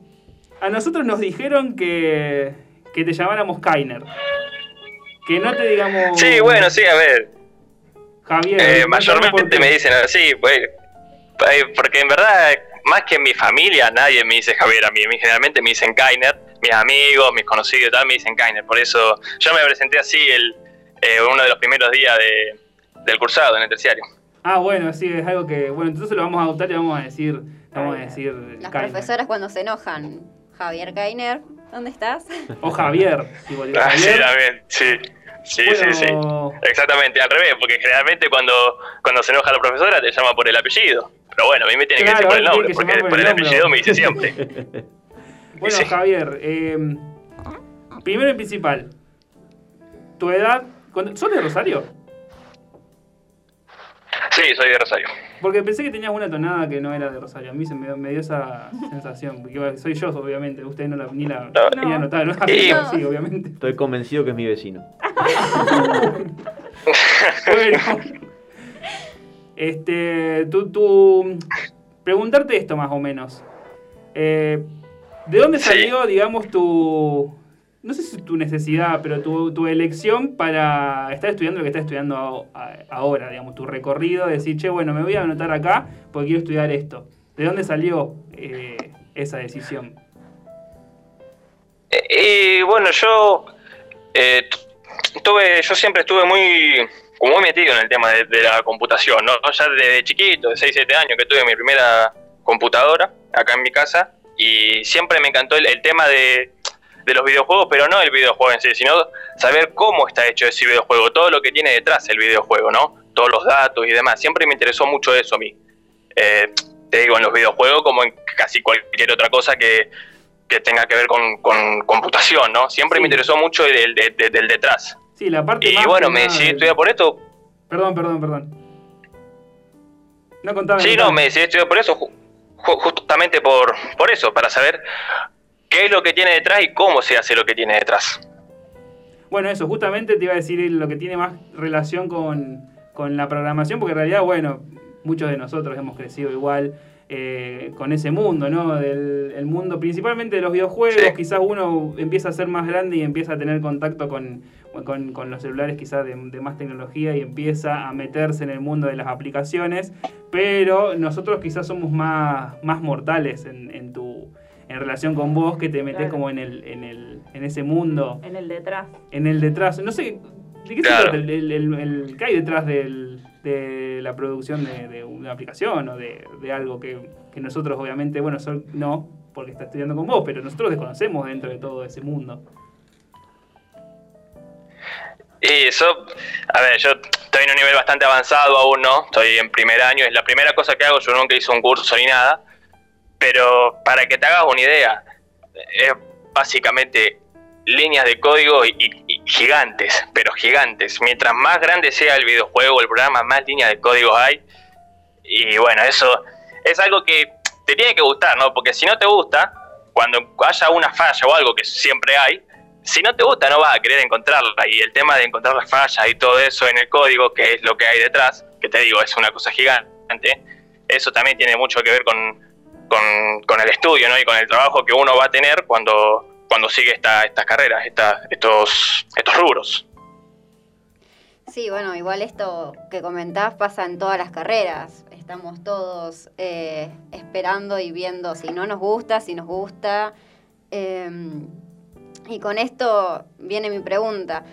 a nosotros nos dijeron que, que te llamáramos Kainer. Que no te digamos... Sí, bueno, sí, a ver. Javier. eh, mayormente me dicen así, pues, eh, porque en verdad, más que en mi familia, nadie me dice Javier a mí. Generalmente me dicen Kainer. Mis amigos, mis conocidos y tal me dicen Kainer. Por eso yo me presenté así el, eh, uno de los primeros días de, del cursado en el terciario. Ah, bueno, sí, es algo que... Bueno, entonces lo vamos a adoptar y vamos a decir... Vamos a decir... Las Kainer. profesoras cuando se enojan. Javier Kainer, ¿dónde estás? O Javier. tipo, digo, Ah, sí, Javier. también, sí. Sí, sí, sí. Exactamente, al revés, porque generalmente cuando, cuando se enoja la profesora te llama por el apellido. Pero bueno, a mí me tiene Claro, que decir por el nombre, que porque por por el apellido me dice siempre. Bueno, Sí. Javier, eh, primero y principal, tu edad. ¿cuándo- ¿Sos de Rosario? Sí, soy de Rosario. Porque pensé que tenías una tonada que no era de Rosario. A mí se me, me dio esa sensación. Porque soy yo, obviamente. Ustedes no la, ni la No. ni la notaron. Sí. sí, obviamente. Estoy convencido que es mi vecino. Bueno. Este, tú, tú, preguntarte esto más o menos. Eh, ¿De dónde Sí. salió, digamos, tu, no sé si tu necesidad, pero tu, tu elección para estar estudiando lo que estás estudiando ahora, digamos, tu recorrido, decir, che, bueno, me voy a anotar acá porque quiero estudiar esto. ¿De dónde salió eh, esa decisión? Eh, Y bueno, yo eh, tu- tuve, yo siempre estuve muy, como muy metido en el tema de, la computación, ¿no? Ya desde chiquito, de 6, 7 años que tuve mi primera computadora acá en mi casa y siempre me encantó el tema de, de los videojuegos, pero no el videojuego en sí, sino saber cómo está hecho ese videojuego, todo lo que tiene detrás el videojuego, ¿no? Todos los datos y demás. Siempre me interesó mucho eso a mí. Eh, te digo, en los videojuegos como en casi cualquier otra cosa que, que tenga que ver con, con computación, ¿no? Siempre Sí. me interesó mucho el, el- el- el detrás. Sí, la parte Y más bueno, me decidí estudiar por esto. Perdón, perdón, perdón. No contaba. Sí, no, me decidí estudiar por eso, ju- ju- justamente por, por eso, para saber qué es lo que tiene detrás y cómo se hace lo que tiene detrás. Bueno, eso, justamente te iba a decir lo que tiene más relación con, con la programación, porque en realidad, bueno, muchos de nosotros hemos crecido igual eh, con ese mundo, ¿no? Del el mundo principalmente de los videojuegos, Sí. quizás uno empieza a ser más grande y empieza a tener contacto con, con, con los celulares quizás de, de más tecnología y empieza a meterse en el mundo de las aplicaciones, pero nosotros quizás somos más, más mortales en, en tu en relación con vos que te metes Claro. como en el, en el en ese mundo En el detrás. en el detrás. No sé, ¿de qué se Claro. trata el, el, el- el- qué hay detrás del- de la producción de, de una aplicación o de, de algo que, que nosotros obviamente, bueno, Sol no, porque está estudiando con vos, pero nosotros desconocemos dentro de todo ese mundo. Y eso, a ver, yo estoy en un nivel bastante avanzado aún, ¿no? Estoy en primer año, es la primera cosa que hago, yo nunca hice un curso ni nada, pero para que te hagas una idea, es básicamente líneas de código y, y- gigantes, pero gigantes. Mientras más grande sea el videojuego, el programa, más líneas de código hay. Y bueno, eso es algo que te tiene que gustar, ¿no? Porque si no te gusta, cuando haya una falla o algo que siempre hay, si no te gusta no vas a querer encontrarla. Y el tema de encontrar las fallas y todo eso en el código, que es lo que hay detrás, que te digo, es una cosa gigante, eso también tiene mucho que ver con, con, el estudio ¿no? y con el trabajo que uno va a tener cuando, cuando sigue esta, estas carreras, estos, estos rubros. Sí, bueno, igual esto que comentás pasa en todas las carreras. Estamos todos eh, esperando y viendo si no nos gusta, si nos gusta. Eh, y con esto viene mi pregunta.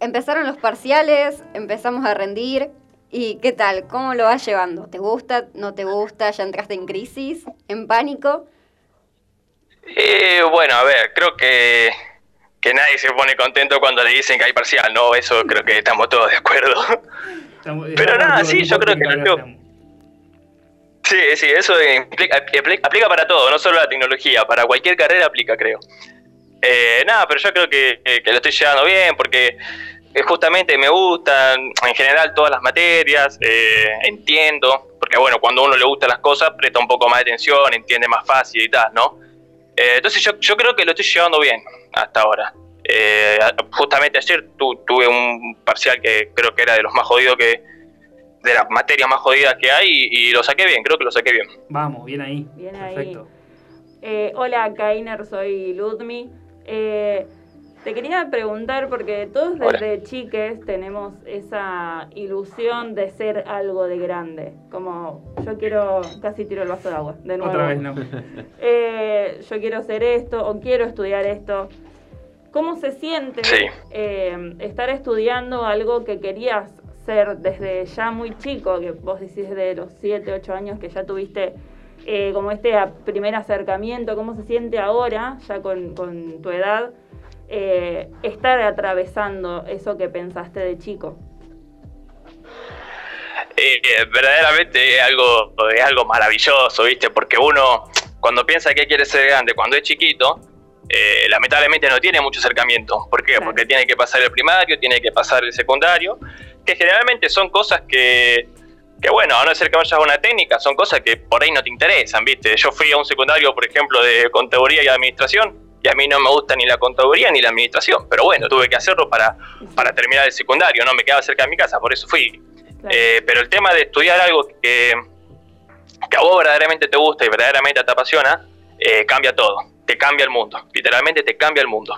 Empezaron los parciales, empezamos a rendir. ¿Y qué tal? ¿Cómo lo vas llevando? ¿Te gusta? ¿No te gusta? ¿Ya entraste en crisis? ¿En pánico? Eh, bueno, a ver, creo que, que nadie se pone contento cuando le dicen que hay parcial, ¿no? Eso creo que estamos todos de acuerdo. Estamos- Pero nada, sí, yo creo que lo llevo-. Sí, sí, eso implica- apli- aplica para todo, no solo la tecnología, para cualquier carrera aplica, creo. Eh, nada, pero yo creo que, que- que lo estoy llevando bien porque eh, justamente me gustan en general todas las materias, eh, entiendo, porque bueno, cuando a uno le gustan las cosas presta un poco más de atención, entiende más fácil y tal, ¿no? Eh, entonces yo, yo creo que lo estoy llevando bien hasta ahora. Eh, justamente ayer tu- tuve un parcial que creo que era de los más jodidos que, de las materias más jodidas que hay y, y lo saqué bien, creo que lo saqué bien. Vamos, bien ahí. Bien ahí. Perfecto. Eh, hola, Kainer, soy Ludmi. Eh, te quería preguntar, porque todos Hola. desde chiques tenemos esa ilusión de ser algo de grande. Como yo quiero, casi tiro el vaso de agua, de nuevo. Otra vez no. Eh, yo quiero hacer esto o quiero estudiar esto. ¿Cómo se siente Sí. eh, estar estudiando algo que querías ser desde ya muy chico, que vos decís de los 7, 8 años que ya tuviste eh, como este primer acercamiento? ¿Cómo se siente ahora, ya con, con tu edad, eh, estar atravesando eso que pensaste de chico? Eh, verdaderamente es algo, es algo maravilloso, ¿viste? Porque uno, cuando piensa que quiere ser grande, cuando es chiquito, eh, lamentablemente no tiene mucho acercamiento. ¿Por qué? Claro. Porque tiene que pasar el primario, tiene que pasar el secundario, que generalmente son cosas que, que bueno, a no ser que vayas a una técnica, son cosas que por ahí no te interesan, ¿viste? Yo fui a un secundario, por ejemplo, de contaduría y administración, y a mí no me gusta ni la contaduría ni la administración, pero bueno, tuve que hacerlo para, para terminar el secundario, no me quedaba cerca de mi casa, por eso fui. Claro. Eh, pero el tema de estudiar algo que, que a vos verdaderamente te gusta y verdaderamente te apasiona, eh, cambia todo. Te cambia el mundo. Literalmente te cambia el mundo.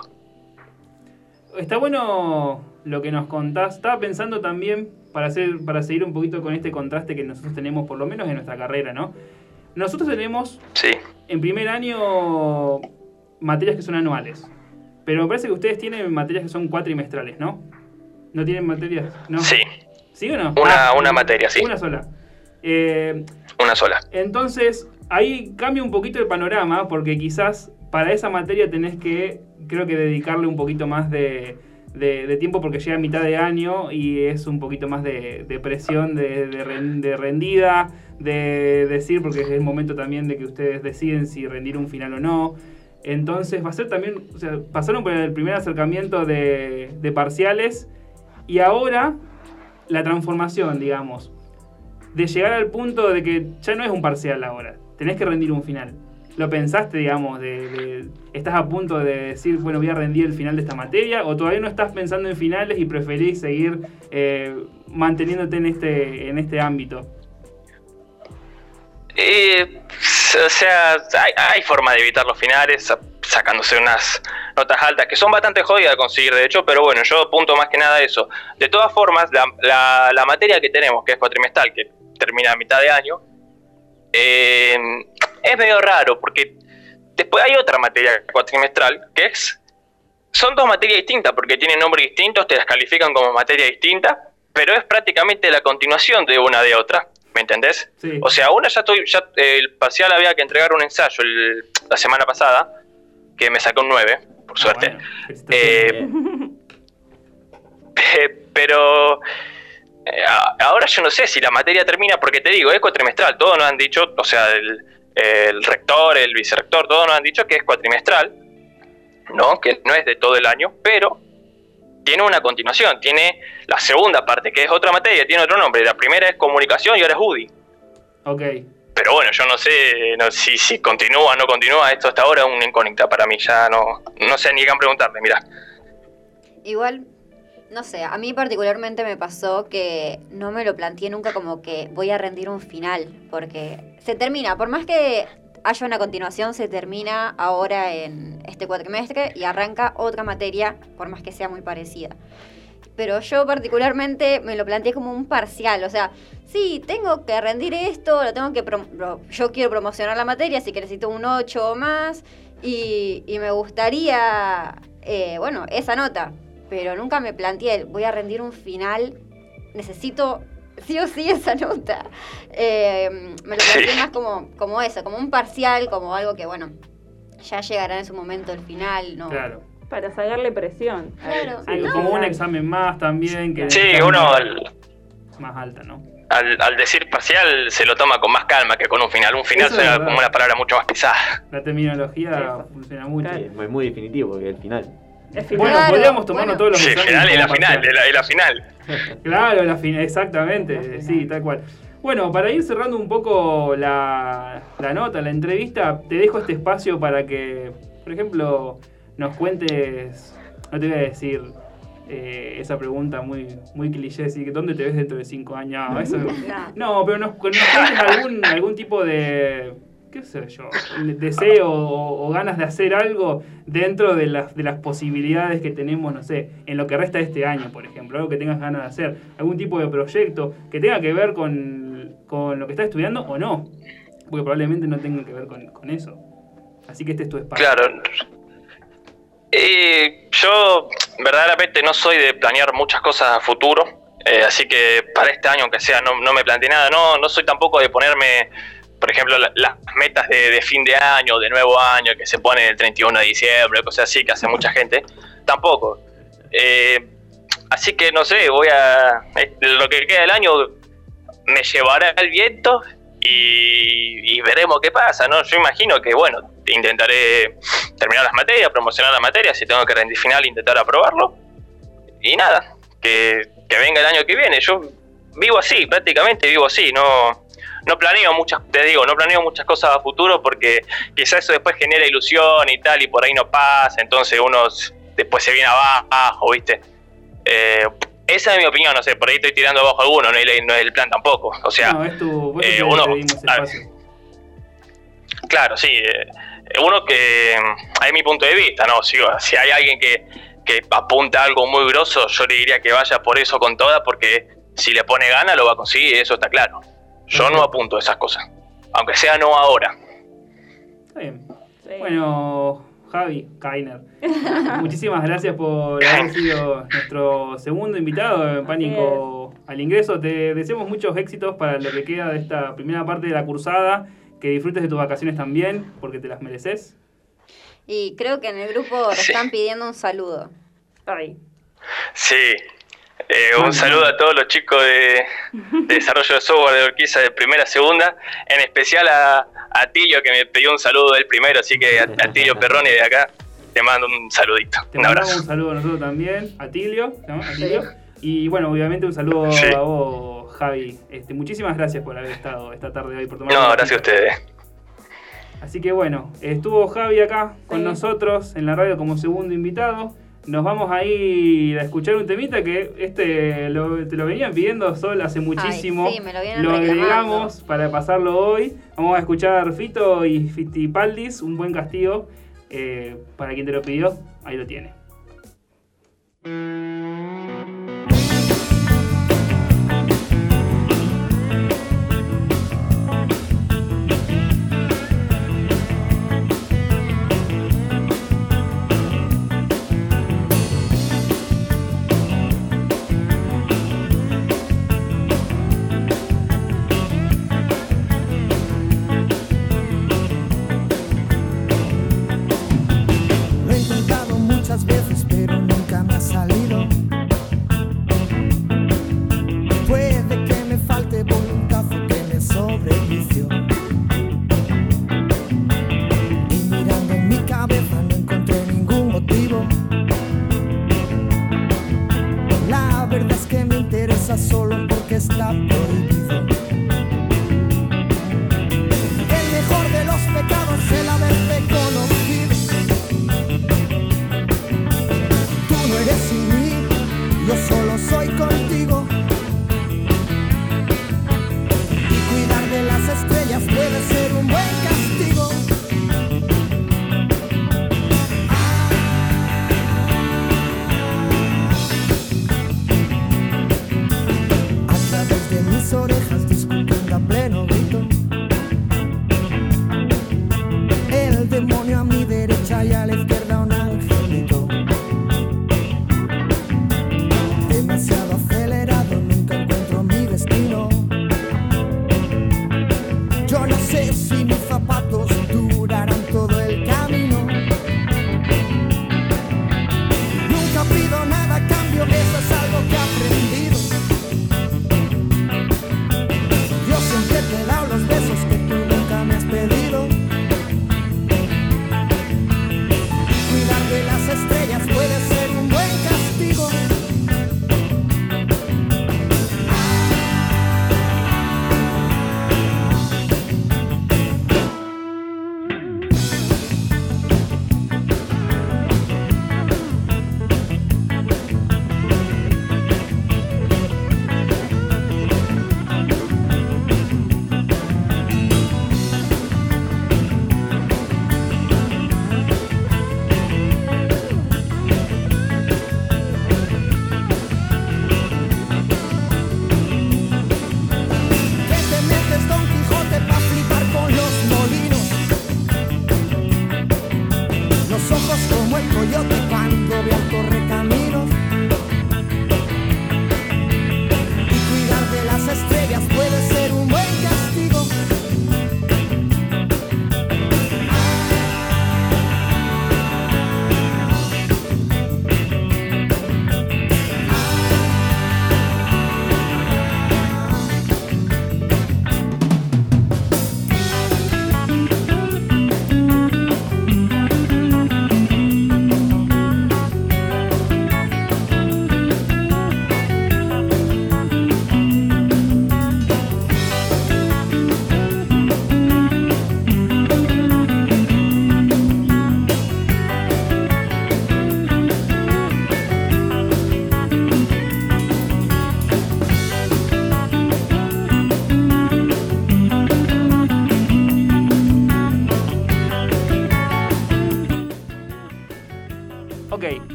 Está bueno lo que nos contás. Estaba pensando también, para, hacer, para seguir un poquito con este contraste que nosotros tenemos, por lo menos en nuestra carrera, ¿no? Nosotros tenemos Sí. en primer año materias que son anuales. Pero me parece que ustedes tienen materias que son cuatrimestrales, ¿no? ¿No tienen materias? No. Sí, ¿Sí o no? Una- Ah, una materia, sí. Una sola. Eh, una sola. entonces, ahí cambia un poquito el panorama, porque quizás para esa materia tenés que, creo que dedicarle un poquito más de, de- de tiempo, porque llega a mitad de año y es un poquito más de, de presión, de rendida, de decir, porque es el momento también de que ustedes deciden si rendir un final o no. Entonces va a ser también, o sea, pasaron por el primer acercamiento de, parciales y ahora la transformación, digamos, de llegar al punto de que ya no es un parcial ahora, tenés que rendir un final. ¿Lo pensaste, digamos, de- estás a punto de decir, bueno, voy a rendir el final de esta materia? ¿O todavía no estás pensando en finales y preferís seguir eh, manteniéndote en este, en este ámbito? Eh, o sea, hay, forma de evitar los finales sa- sacándose unas notas altas que son bastante jodidas de conseguir, de hecho, pero bueno, yo apunto más que nada a eso. De todas formas, la, la- la materia que tenemos, que es cuatrimestral, que termina a mitad de año, eh, es medio raro porque después hay otra materia cuatrimestral que es. Son dos materias distintas porque tienen nombres distintos, te las califican como materia distinta, pero es prácticamente la continuación de una de otra. ¿Me entendés? Sí. O sea, una ya estoy, ya eh, el parcial había que entregar un ensayo el- la semana pasada, que me sacó un 9, por suerte. Ah, bueno, felicitaciones. Eh, pero eh, ahora yo no sé si la materia termina, porque te digo, es cuatrimestral, todos nos han dicho, o sea, el, el rector, el vicerrector, todos nos han dicho que es cuatrimestral, ¿no? Que no es de todo el año, pero tiene una continuación, tiene la segunda parte, que es otra materia, tiene otro nombre, la primera es comunicación y ahora es UDI. ok. Pero bueno, yo no sé no, si, si continúa o no continúa, esto hasta ahora es una incógnita para mí, ya no, no sé ni qué preguntarle, mira. Igual, no sé, a mí particularmente me pasó que no me lo planteé nunca como que voy a rendir un final, porque se termina, por más que haya una continuación, se termina ahora en este cuatrimestre y arranca otra materia, por más que sea muy parecida. Pero yo particularmente me lo planteé como un parcial, o sea, sí, tengo que rendir esto, lo tengo que yo quiero promocionar la materia, así que necesito un 8 o más, y, y me gustaría, eh, bueno, esa nota, pero nunca me planteé, voy a rendir un final, necesito sí o sí esa nota. Eh, me lo planteé más como, como eso, como un parcial, como algo que, bueno, ya llegará en su momento el final, ¿no? Claro. Para sacarle presión. Claro. Sí, como un examen más también. Que Sí, uno al, Más alta, ¿no? al, al decir parcial se lo toma con más calma que con un final. Un final verdad. como una palabra mucho más pesada. La terminología funciona mucho. Claro. Sí, es muy definitivo porque es el final. Es final. Bueno, Claro, podríamos tomarnos bueno. todos los Sí, final es la final, es la, final. Claro, la final, exactamente, sí, tal cual. Bueno, para ir cerrando un poco la, la nota, la entrevista, te dejo este espacio para que, por ejemplo, nos cuentes, no te voy a decir eh, esa pregunta muy, muy cliché, así que ¿dónde te ves dentro de cinco años? No, eso- No. no, pero nos, nos cuentes algún, algún tipo de, qué sé yo, deseo o, ganas de hacer algo dentro de las, de las posibilidades que tenemos, no sé, en lo que resta este año, por ejemplo, algo que tengas ganas de hacer, algún tipo de proyecto que tenga que ver con, lo que estás estudiando o no, porque probablemente no tenga que ver con, con eso. Así que este es tu espacio. Claro. Eh, yo verdaderamente no soy de planear muchas cosas a futuro, eh, así que para este año, aunque sea, no, no me planteé nada. No, no soy tampoco de ponerme, por ejemplo, la- las metas de, fin de año, de nuevo año, que se pone el 31 de diciembre, cosas así que hace mucha gente. Tampoco. Eh, así que no sé, voy a. eh, Lo que queda del año me llevará el viento y, y veremos qué pasa, ¿no? Yo imagino que, bueno, intentaré terminar las materias, promocionar las materias, si tengo que rendir final, intentar aprobarlo. Y nada, que, que venga el año que viene. Yo vivo así, prácticamente vivo así, no, no planeo muchas, te digo, no planeo muchas cosas a futuro porque quizás eso después genera ilusión y tal, y por ahí no pasa, entonces uno después se viene abajo, ¿viste? Eh, esa es mi opinión, no sé, por ahí estoy tirando abajo alguno, no es, no es el plan tampoco. O sea, no, es tu, eh, uno-. Claro, sí. eh, uno que, es mi punto de vista, ¿no? Si, si hay alguien que, que apunta a algo muy grosso, yo le diría que vaya por eso con toda, porque si le pone gana lo va a conseguir, eso está claro. Yo no apunto a esas cosas, aunque sea no ahora. Está bien. Sí. Bueno, Javi Kainer. Muchísimas gracias por haber sido nuestro segundo invitado en Pánico al Ingreso. Te deseamos muchos éxitos para lo que queda de esta primera parte de la cursada. Que disfrutes de tus vacaciones también, porque te las mereces. Y creo que en el grupo Sí. están pidiendo un saludo. Ay. Sí. Eh, un saludo a todos los chicos de, de desarrollo de software de Orquiza de primera a segunda, en especial a, a Tilio que me pidió un saludo él primero, así que a, a Tilio Perroni de acá te mando un saludito, Te un mandamos abrazo. un saludo a nosotros también, a Tilio, ¿no? A Tilio. Y bueno, obviamente un saludo Sí. a vos, Javi. Este, muchísimas gracias por haber estado esta tarde hoy, por tomar No, gracias a ustedes. Así que bueno, estuvo Javi acá con Sí. nosotros en la radio como segundo invitado. Nos vamos a ir a escuchar un temita que este lo- te lo venían pidiendo Sol hace muchísimo. sí, me lo vienen lo agregamos para pasarlo hoy. Vamos a escuchar Fito y Fitipaldis, un buen castigo. eh, para quien te lo pidió, ahí lo tiene.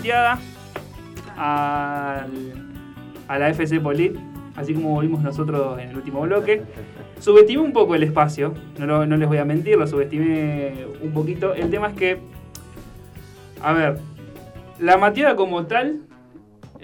Mateada al- a la FC Polit, así como volvimos nosotros en el último bloque. Subestimé un poco el espacio, no, lo- no les voy a mentir, lo subestimé un poquito. El tema es que, a ver, la mateada como tal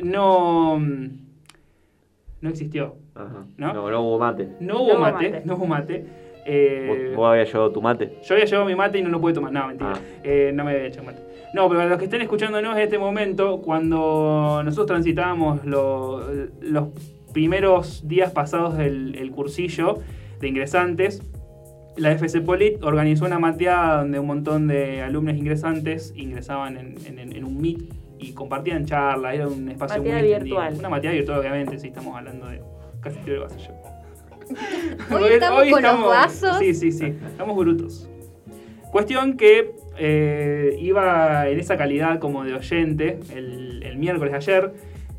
no, no existió. Ajá. ¿No? No, no hubo mate. No hubo No hubo mate, mate. no hubo mate. Eh, ¿Vos, vos habías llevado tu mate? yo había llevado mi mate y no lo pude tomar. No, mentira. Ah. Eh, no me había hecho mate. No, pero los que estén escuchándonos en este momento, cuando nosotros transitábamos lo- los primeros días pasados del el cursillo de ingresantes, la FC Polit organizó una mateada donde un montón de alumnos ingresantes ingresaban en, en- en un Meet y compartían charlas, era un espacio Mateada muy extendido. virtual. Una mateada virtual, obviamente, sí, estamos hablando de casi tiro de vaso yo. Hoy estamos con los vasos. Sí, sí, sí, estamos brutos. Cuestión que eh, iba en esa calidad como de oyente el, el miércoles ayer,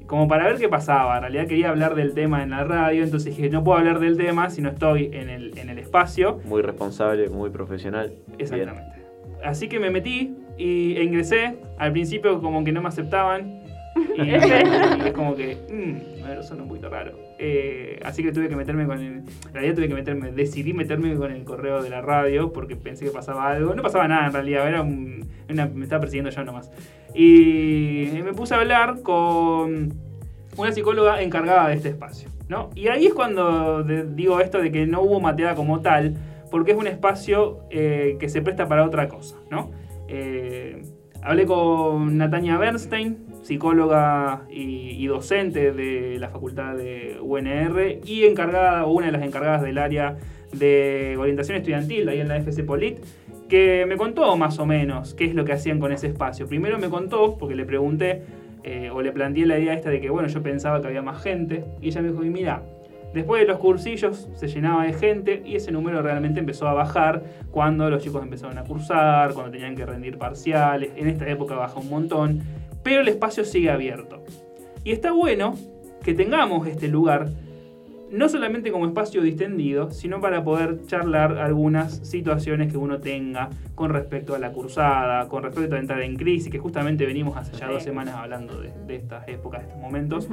como para ver qué pasaba. En realidad quería hablar del tema en la radio, entonces dije, no puedo hablar del tema si no estoy en el, en el espacio. Muy responsable, muy profesional. Exactamente. Así que me metí y, e ingresé. Al principio como que no me aceptaban. Y, es como que, mmm, a ver, suena un poquito raro. Eh, así que tuve que meterme con el... En realidad tuve que meterme, decidí meterme con el correo de la radio porque pensé que pasaba algo. No pasaba nada en realidad, era un- una- me estaba persiguiendo yo nomás. Y me puse a hablar con una psicóloga encargada de este espacio. ¿no? Y ahí es cuando de- digo esto de que no hubo mateada como tal, porque es un espacio eh, que se presta para otra cosa. ¿no? Eh, hablé con Natalia Bernstein, psicóloga y, docente de la facultad de UNR y encargada, o una de las encargadas del área de orientación estudiantil ahí en la FC Polit, que me contó más o menos qué es lo que hacían con ese espacio. Primero me contó, porque le pregunté, eh, o le planteé la idea esta de que, bueno, yo pensaba que había más gente, y ella me dijo, y mira, después de los cursillos se llenaba de gente y ese número realmente empezó a bajar cuando los chicos empezaron a cursar, cuando tenían que rendir parciales, en esta época baja un montón, pero el espacio sigue abierto. Y está bueno que tengamos este lugar, no solamente como espacio distendido, sino para poder charlar algunas situaciones que uno tenga con respecto a la cursada, con respecto a entrar en crisis, que justamente venimos hace ya dos semanas hablando de, de estas épocas, de estos momentos.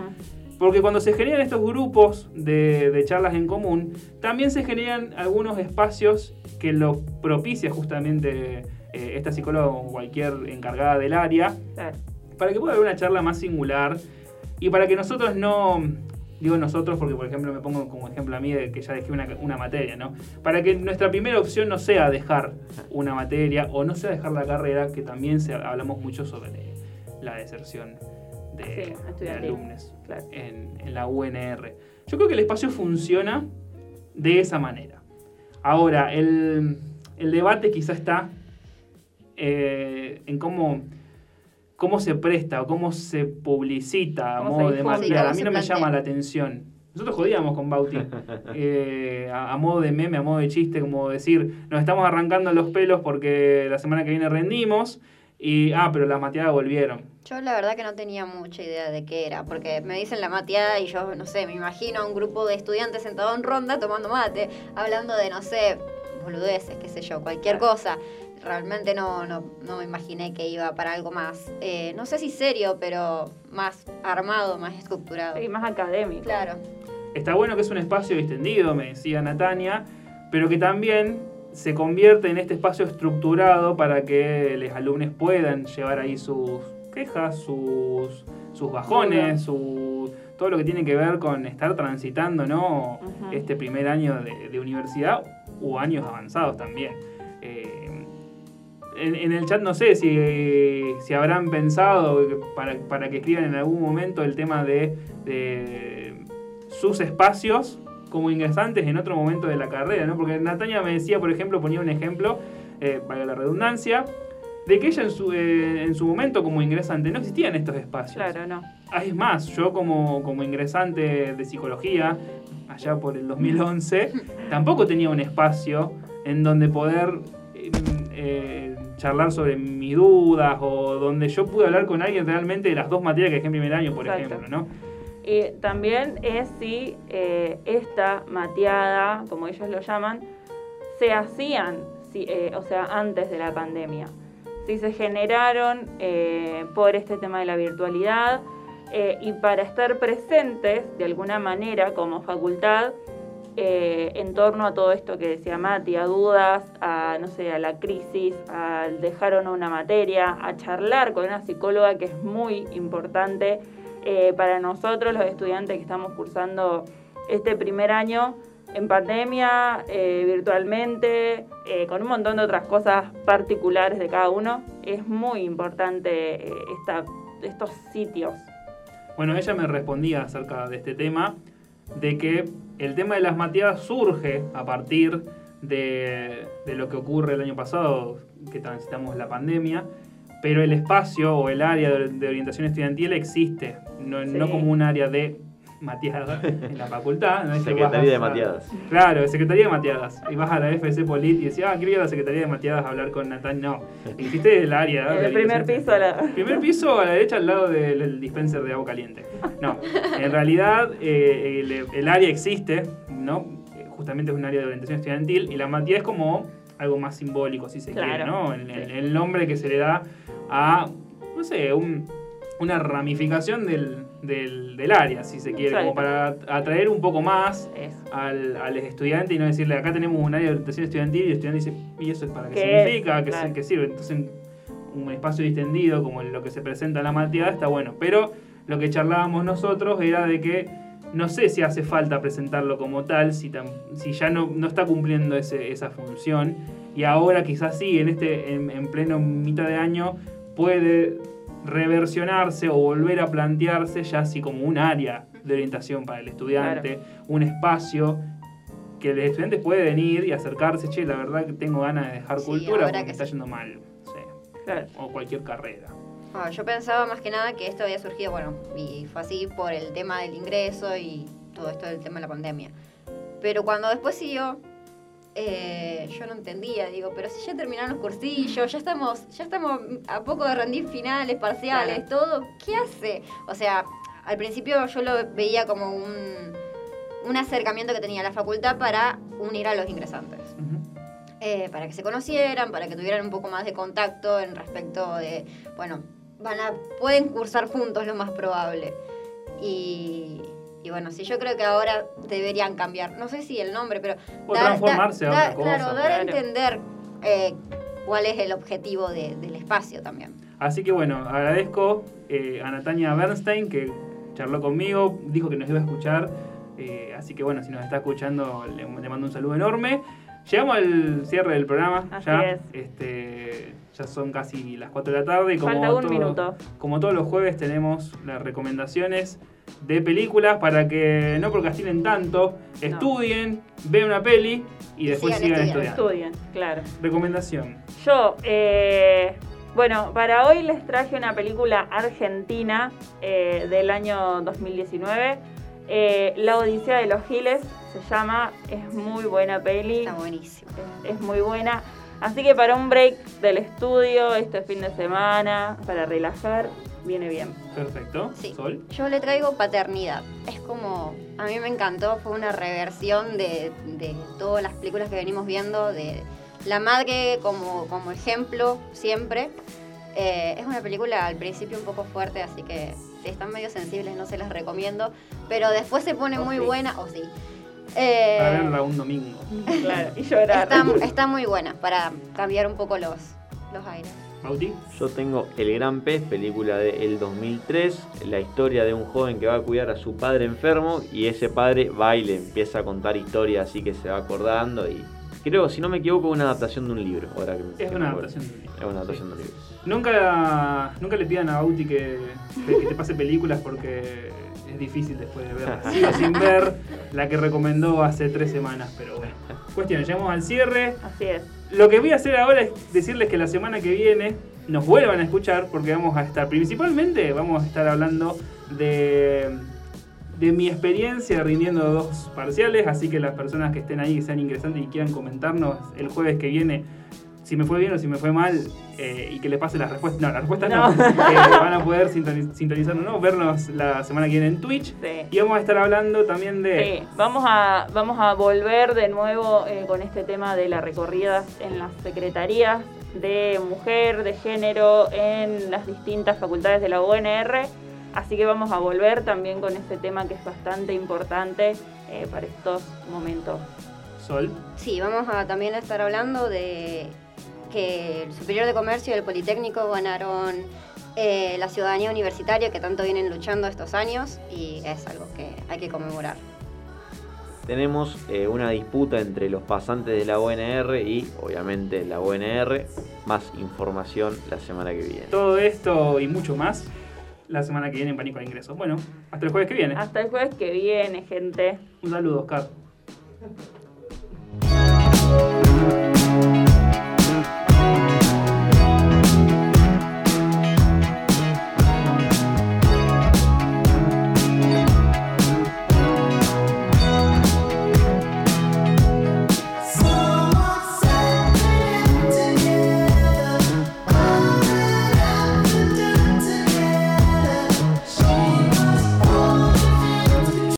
Porque cuando se generan estos grupos de, de charlas en común, también se generan algunos espacios que lo propicia justamente eh, esta psicóloga o cualquier encargada del área, Claro. Para que pueda haber una charla más singular y para que nosotros no, digo nosotros porque por ejemplo me pongo como ejemplo a mí de que ya dejé una, una materia, ¿no? Para que nuestra primera opción no sea dejar una materia o no sea dejar la carrera, que también se, hablamos mucho sobre la deserción de, Sí, de estudiantil, alumnos claro. en, en la UNR. Yo creo que el espacio funciona de esa manera. Ahora, el, el debate quizá está eh, en cómo, cómo se presta o cómo se publicita a modo de cómo A mí no me llama la atención. Nosotros jodíamos con Bauti eh, a, a modo de meme, a modo de chiste, como decir, nos estamos arrancando los pelos porque la semana que viene rendimos y, ah, pero las mateadas volvieron. Yo la verdad que no tenía mucha idea de qué era, porque me dicen la mateada y yo, no sé, me imagino a un grupo de estudiantes sentado en ronda tomando mate, hablando de, no sé, boludeces, qué sé yo, cualquier cosa. Realmente no, no, no me imaginé que iba para algo más, eh, no sé si serio, pero más armado, más estructurado. Y más académico. Claro. Está bueno que es un espacio distendido, me decía Natania, pero que también se convierte en este espacio estructurado para que los alumnos puedan llevar ahí sus quejas, sus, sus bajones, su, todo lo que tiene que ver con estar transitando ¿no? Este primer año de, de universidad o años avanzados también. Eh, en, en el chat no sé si, si habrán pensado para, para que escriban en algún momento el tema de, de sus espacios como ingresantes en otro momento de la carrera, ¿no? Porque Natalia me decía, por ejemplo, ponía un ejemplo, eh, para la redundancia, de que ella en su, eh, en su momento como ingresante no existían estos espacios. Claro, no. Ah, Es más, yo como, como ingresante de psicología, allá por el 2011, tampoco tenía un espacio en donde poder eh, eh, charlar sobre mis dudas o donde yo pude hablar con alguien realmente de las dos materias que dejé en primer año, por Exacto. ejemplo, ¿no? Y también es si eh, esta mateada, como ellos lo llaman, se hacían, si, eh, o sea, antes de la pandemia. Si se generaron eh, por este tema de la virtualidad eh, y para estar presentes de alguna manera como facultad eh, en torno a todo esto que decía Mati, a dudas, a, no sé, a la crisis, al dejar o no una materia, a charlar con una psicóloga que es muy importante eh, para nosotros, los estudiantes que estamos cursando este primer año en pandemia, eh, virtualmente, con un montón de otras cosas particulares de cada uno. Es muy importante esta, estos sitios. Bueno, ella me respondía acerca de este tema de que el tema de las mateadas surge a partir de, lo que ocurre el año pasado, que transitamos la pandemia, pero el espacio o el área de, orientación estudiantil existe, no como un área de mateadas en la facultad. ¿no? Secretaría de mateadas. Claro, Secretaría de mateadas. Y vas a la FC Polit y decís, ah, quiero ir a la Secretaría de mateadas a hablar con Natal. No, existe el área. El primer piso a la... Primer piso a la derecha al lado del dispenser de agua caliente. No, en realidad eh, el, área existe, ¿no? Justamente es un área de orientación estudiantil y la mateada es como algo más simbólico, si se quiere, ¿no? El, nombre que se le da a, no sé, una ramificación del, del, área, si se quiere, como para atraer un poco más al, al, estudiante y no decirle, acá tenemos un área de orientación estudiantil y el estudiante dice, ¿y eso es para qué, significa? ¿Qué, ¿Qué, sirve? Entonces, un espacio distendido como lo que se presenta en la materia está bueno. Pero lo que charlábamos nosotros era de que no sé si hace falta presentarlo como tal, si, si ya no, no está cumpliendo ese, esa función. Y ahora quizás sí, en, este, en, en pleno mitad de año, puede reversionarse o volver a plantearse ya así como un área de orientación para el estudiante, un espacio que el estudiante puede venir y acercarse, che, la verdad que tengo ganas de dejar cultura porque me está yendo mal, o cualquier carrera. Ah, yo pensaba más que nada que esto había surgido, bueno, y fue así por el tema del ingreso y todo esto del tema de la pandemia. Pero cuando después siguió, eh, yo no entendía, digo, pero si ya terminaron los cursillos, ya estamos, ya estamos a poco de rendir finales, parciales, todo, ¿qué hace? O sea, al principio yo lo veía como un, un acercamiento que tenía la facultad para unir a los ingresantes. Eh, para que se conocieran, para que tuvieran un poco más de contacto en respecto de, bueno, van a, pueden cursar juntos lo más probable. Y, y bueno, sí, yo creo que ahora deberían cambiar. No sé si el nombre, pero. O transformarse a otra cosa. Claro, dar a entender eh, cuál es el objetivo del espacio también. Así que bueno, agradezco eh, a Natalia Bernstein que charló conmigo, dijo que nos iba a escuchar. Eh, así que bueno, si nos está escuchando, le, mando un saludo enorme. Llegamos al cierre del programa. Así ya, es. Este, ya son casi las 4 de la tarde. Y como Falta un minuto. Como todos los jueves tenemos las recomendaciones de películas para que no procrastinen tanto, estudien, vean una peli y después sigan, estudiando. Estudien, claro. Recomendación. Yo, eh, bueno, para hoy les traje una película argentina eh, del año 2019. Eh, La Odisea de los Giles se llama, es muy buena peli. Está buenísimo. es muy buena. Así que para un break del estudio, este fin de semana, para relajar, viene bien. Perfecto. Sol. Yo le traigo paternidad. Es como, a mí me encantó, fue una reversión de, todas las películas que venimos viendo, de la madre como, como ejemplo siempre. Eh, es una película al principio un poco fuerte, así que si están medio sensibles no se las recomiendo, pero después se pone muy buena, o sí. Eh, para verla un domingo. claro, y llorar. Está, muy buena para cambiar un poco los, los aires. ¿Bauti? Yo tengo El Gran Pez, película del 2003, la historia de un joven que va a cuidar a su padre enfermo y ese padre va y le empieza a contar historias así que se va acordando y creo, si no me equivoco, una adaptación de un libro. Ahora que, es una adaptación de un libro. Es una adaptación de un libro. Nunca, nunca le pidan a Bauti que, que te pase películas porque es difícil después de verla. Sigo sin ver la que recomendó hace tres semanas, pero bueno. Cuestión, llegamos al cierre. Así es. Lo que voy a hacer ahora es decirles que la semana que viene nos vuelvan a escuchar porque vamos a estar, principalmente vamos a estar hablando de, de mi experiencia rindiendo dos parciales, así que las personas que estén ahí, que sean ingresantes y quieran comentarnos el jueves que viene si me fue bien o si me fue mal eh, y que les pase las respuestas. No, las respuestas no. no van a poder sintonizar o no, vernos la semana que viene en Twitch. Y vamos a estar hablando también de. Sí, vamos a, vamos a volver de nuevo eh, con este tema de la recorrida en las secretarías de mujer, de género, en las distintas facultades de la UNR. Así que vamos a volver también con este tema que es bastante importante eh, para estos momentos. Sol. Sí, vamos a también estar hablando de que el Superior de Comercio y el Politécnico ganaron eh, la ciudadanía universitaria que tanto vienen luchando estos años y es algo que hay que conmemorar. Tenemos eh, una disputa entre los pasantes de la UNR y obviamente la UNR. Más información la semana que viene. Todo esto y mucho más la semana que viene en Pánico al Ingreso. Bueno, hasta el jueves que viene. Hasta el jueves que viene, gente. Un saludo, Oscar.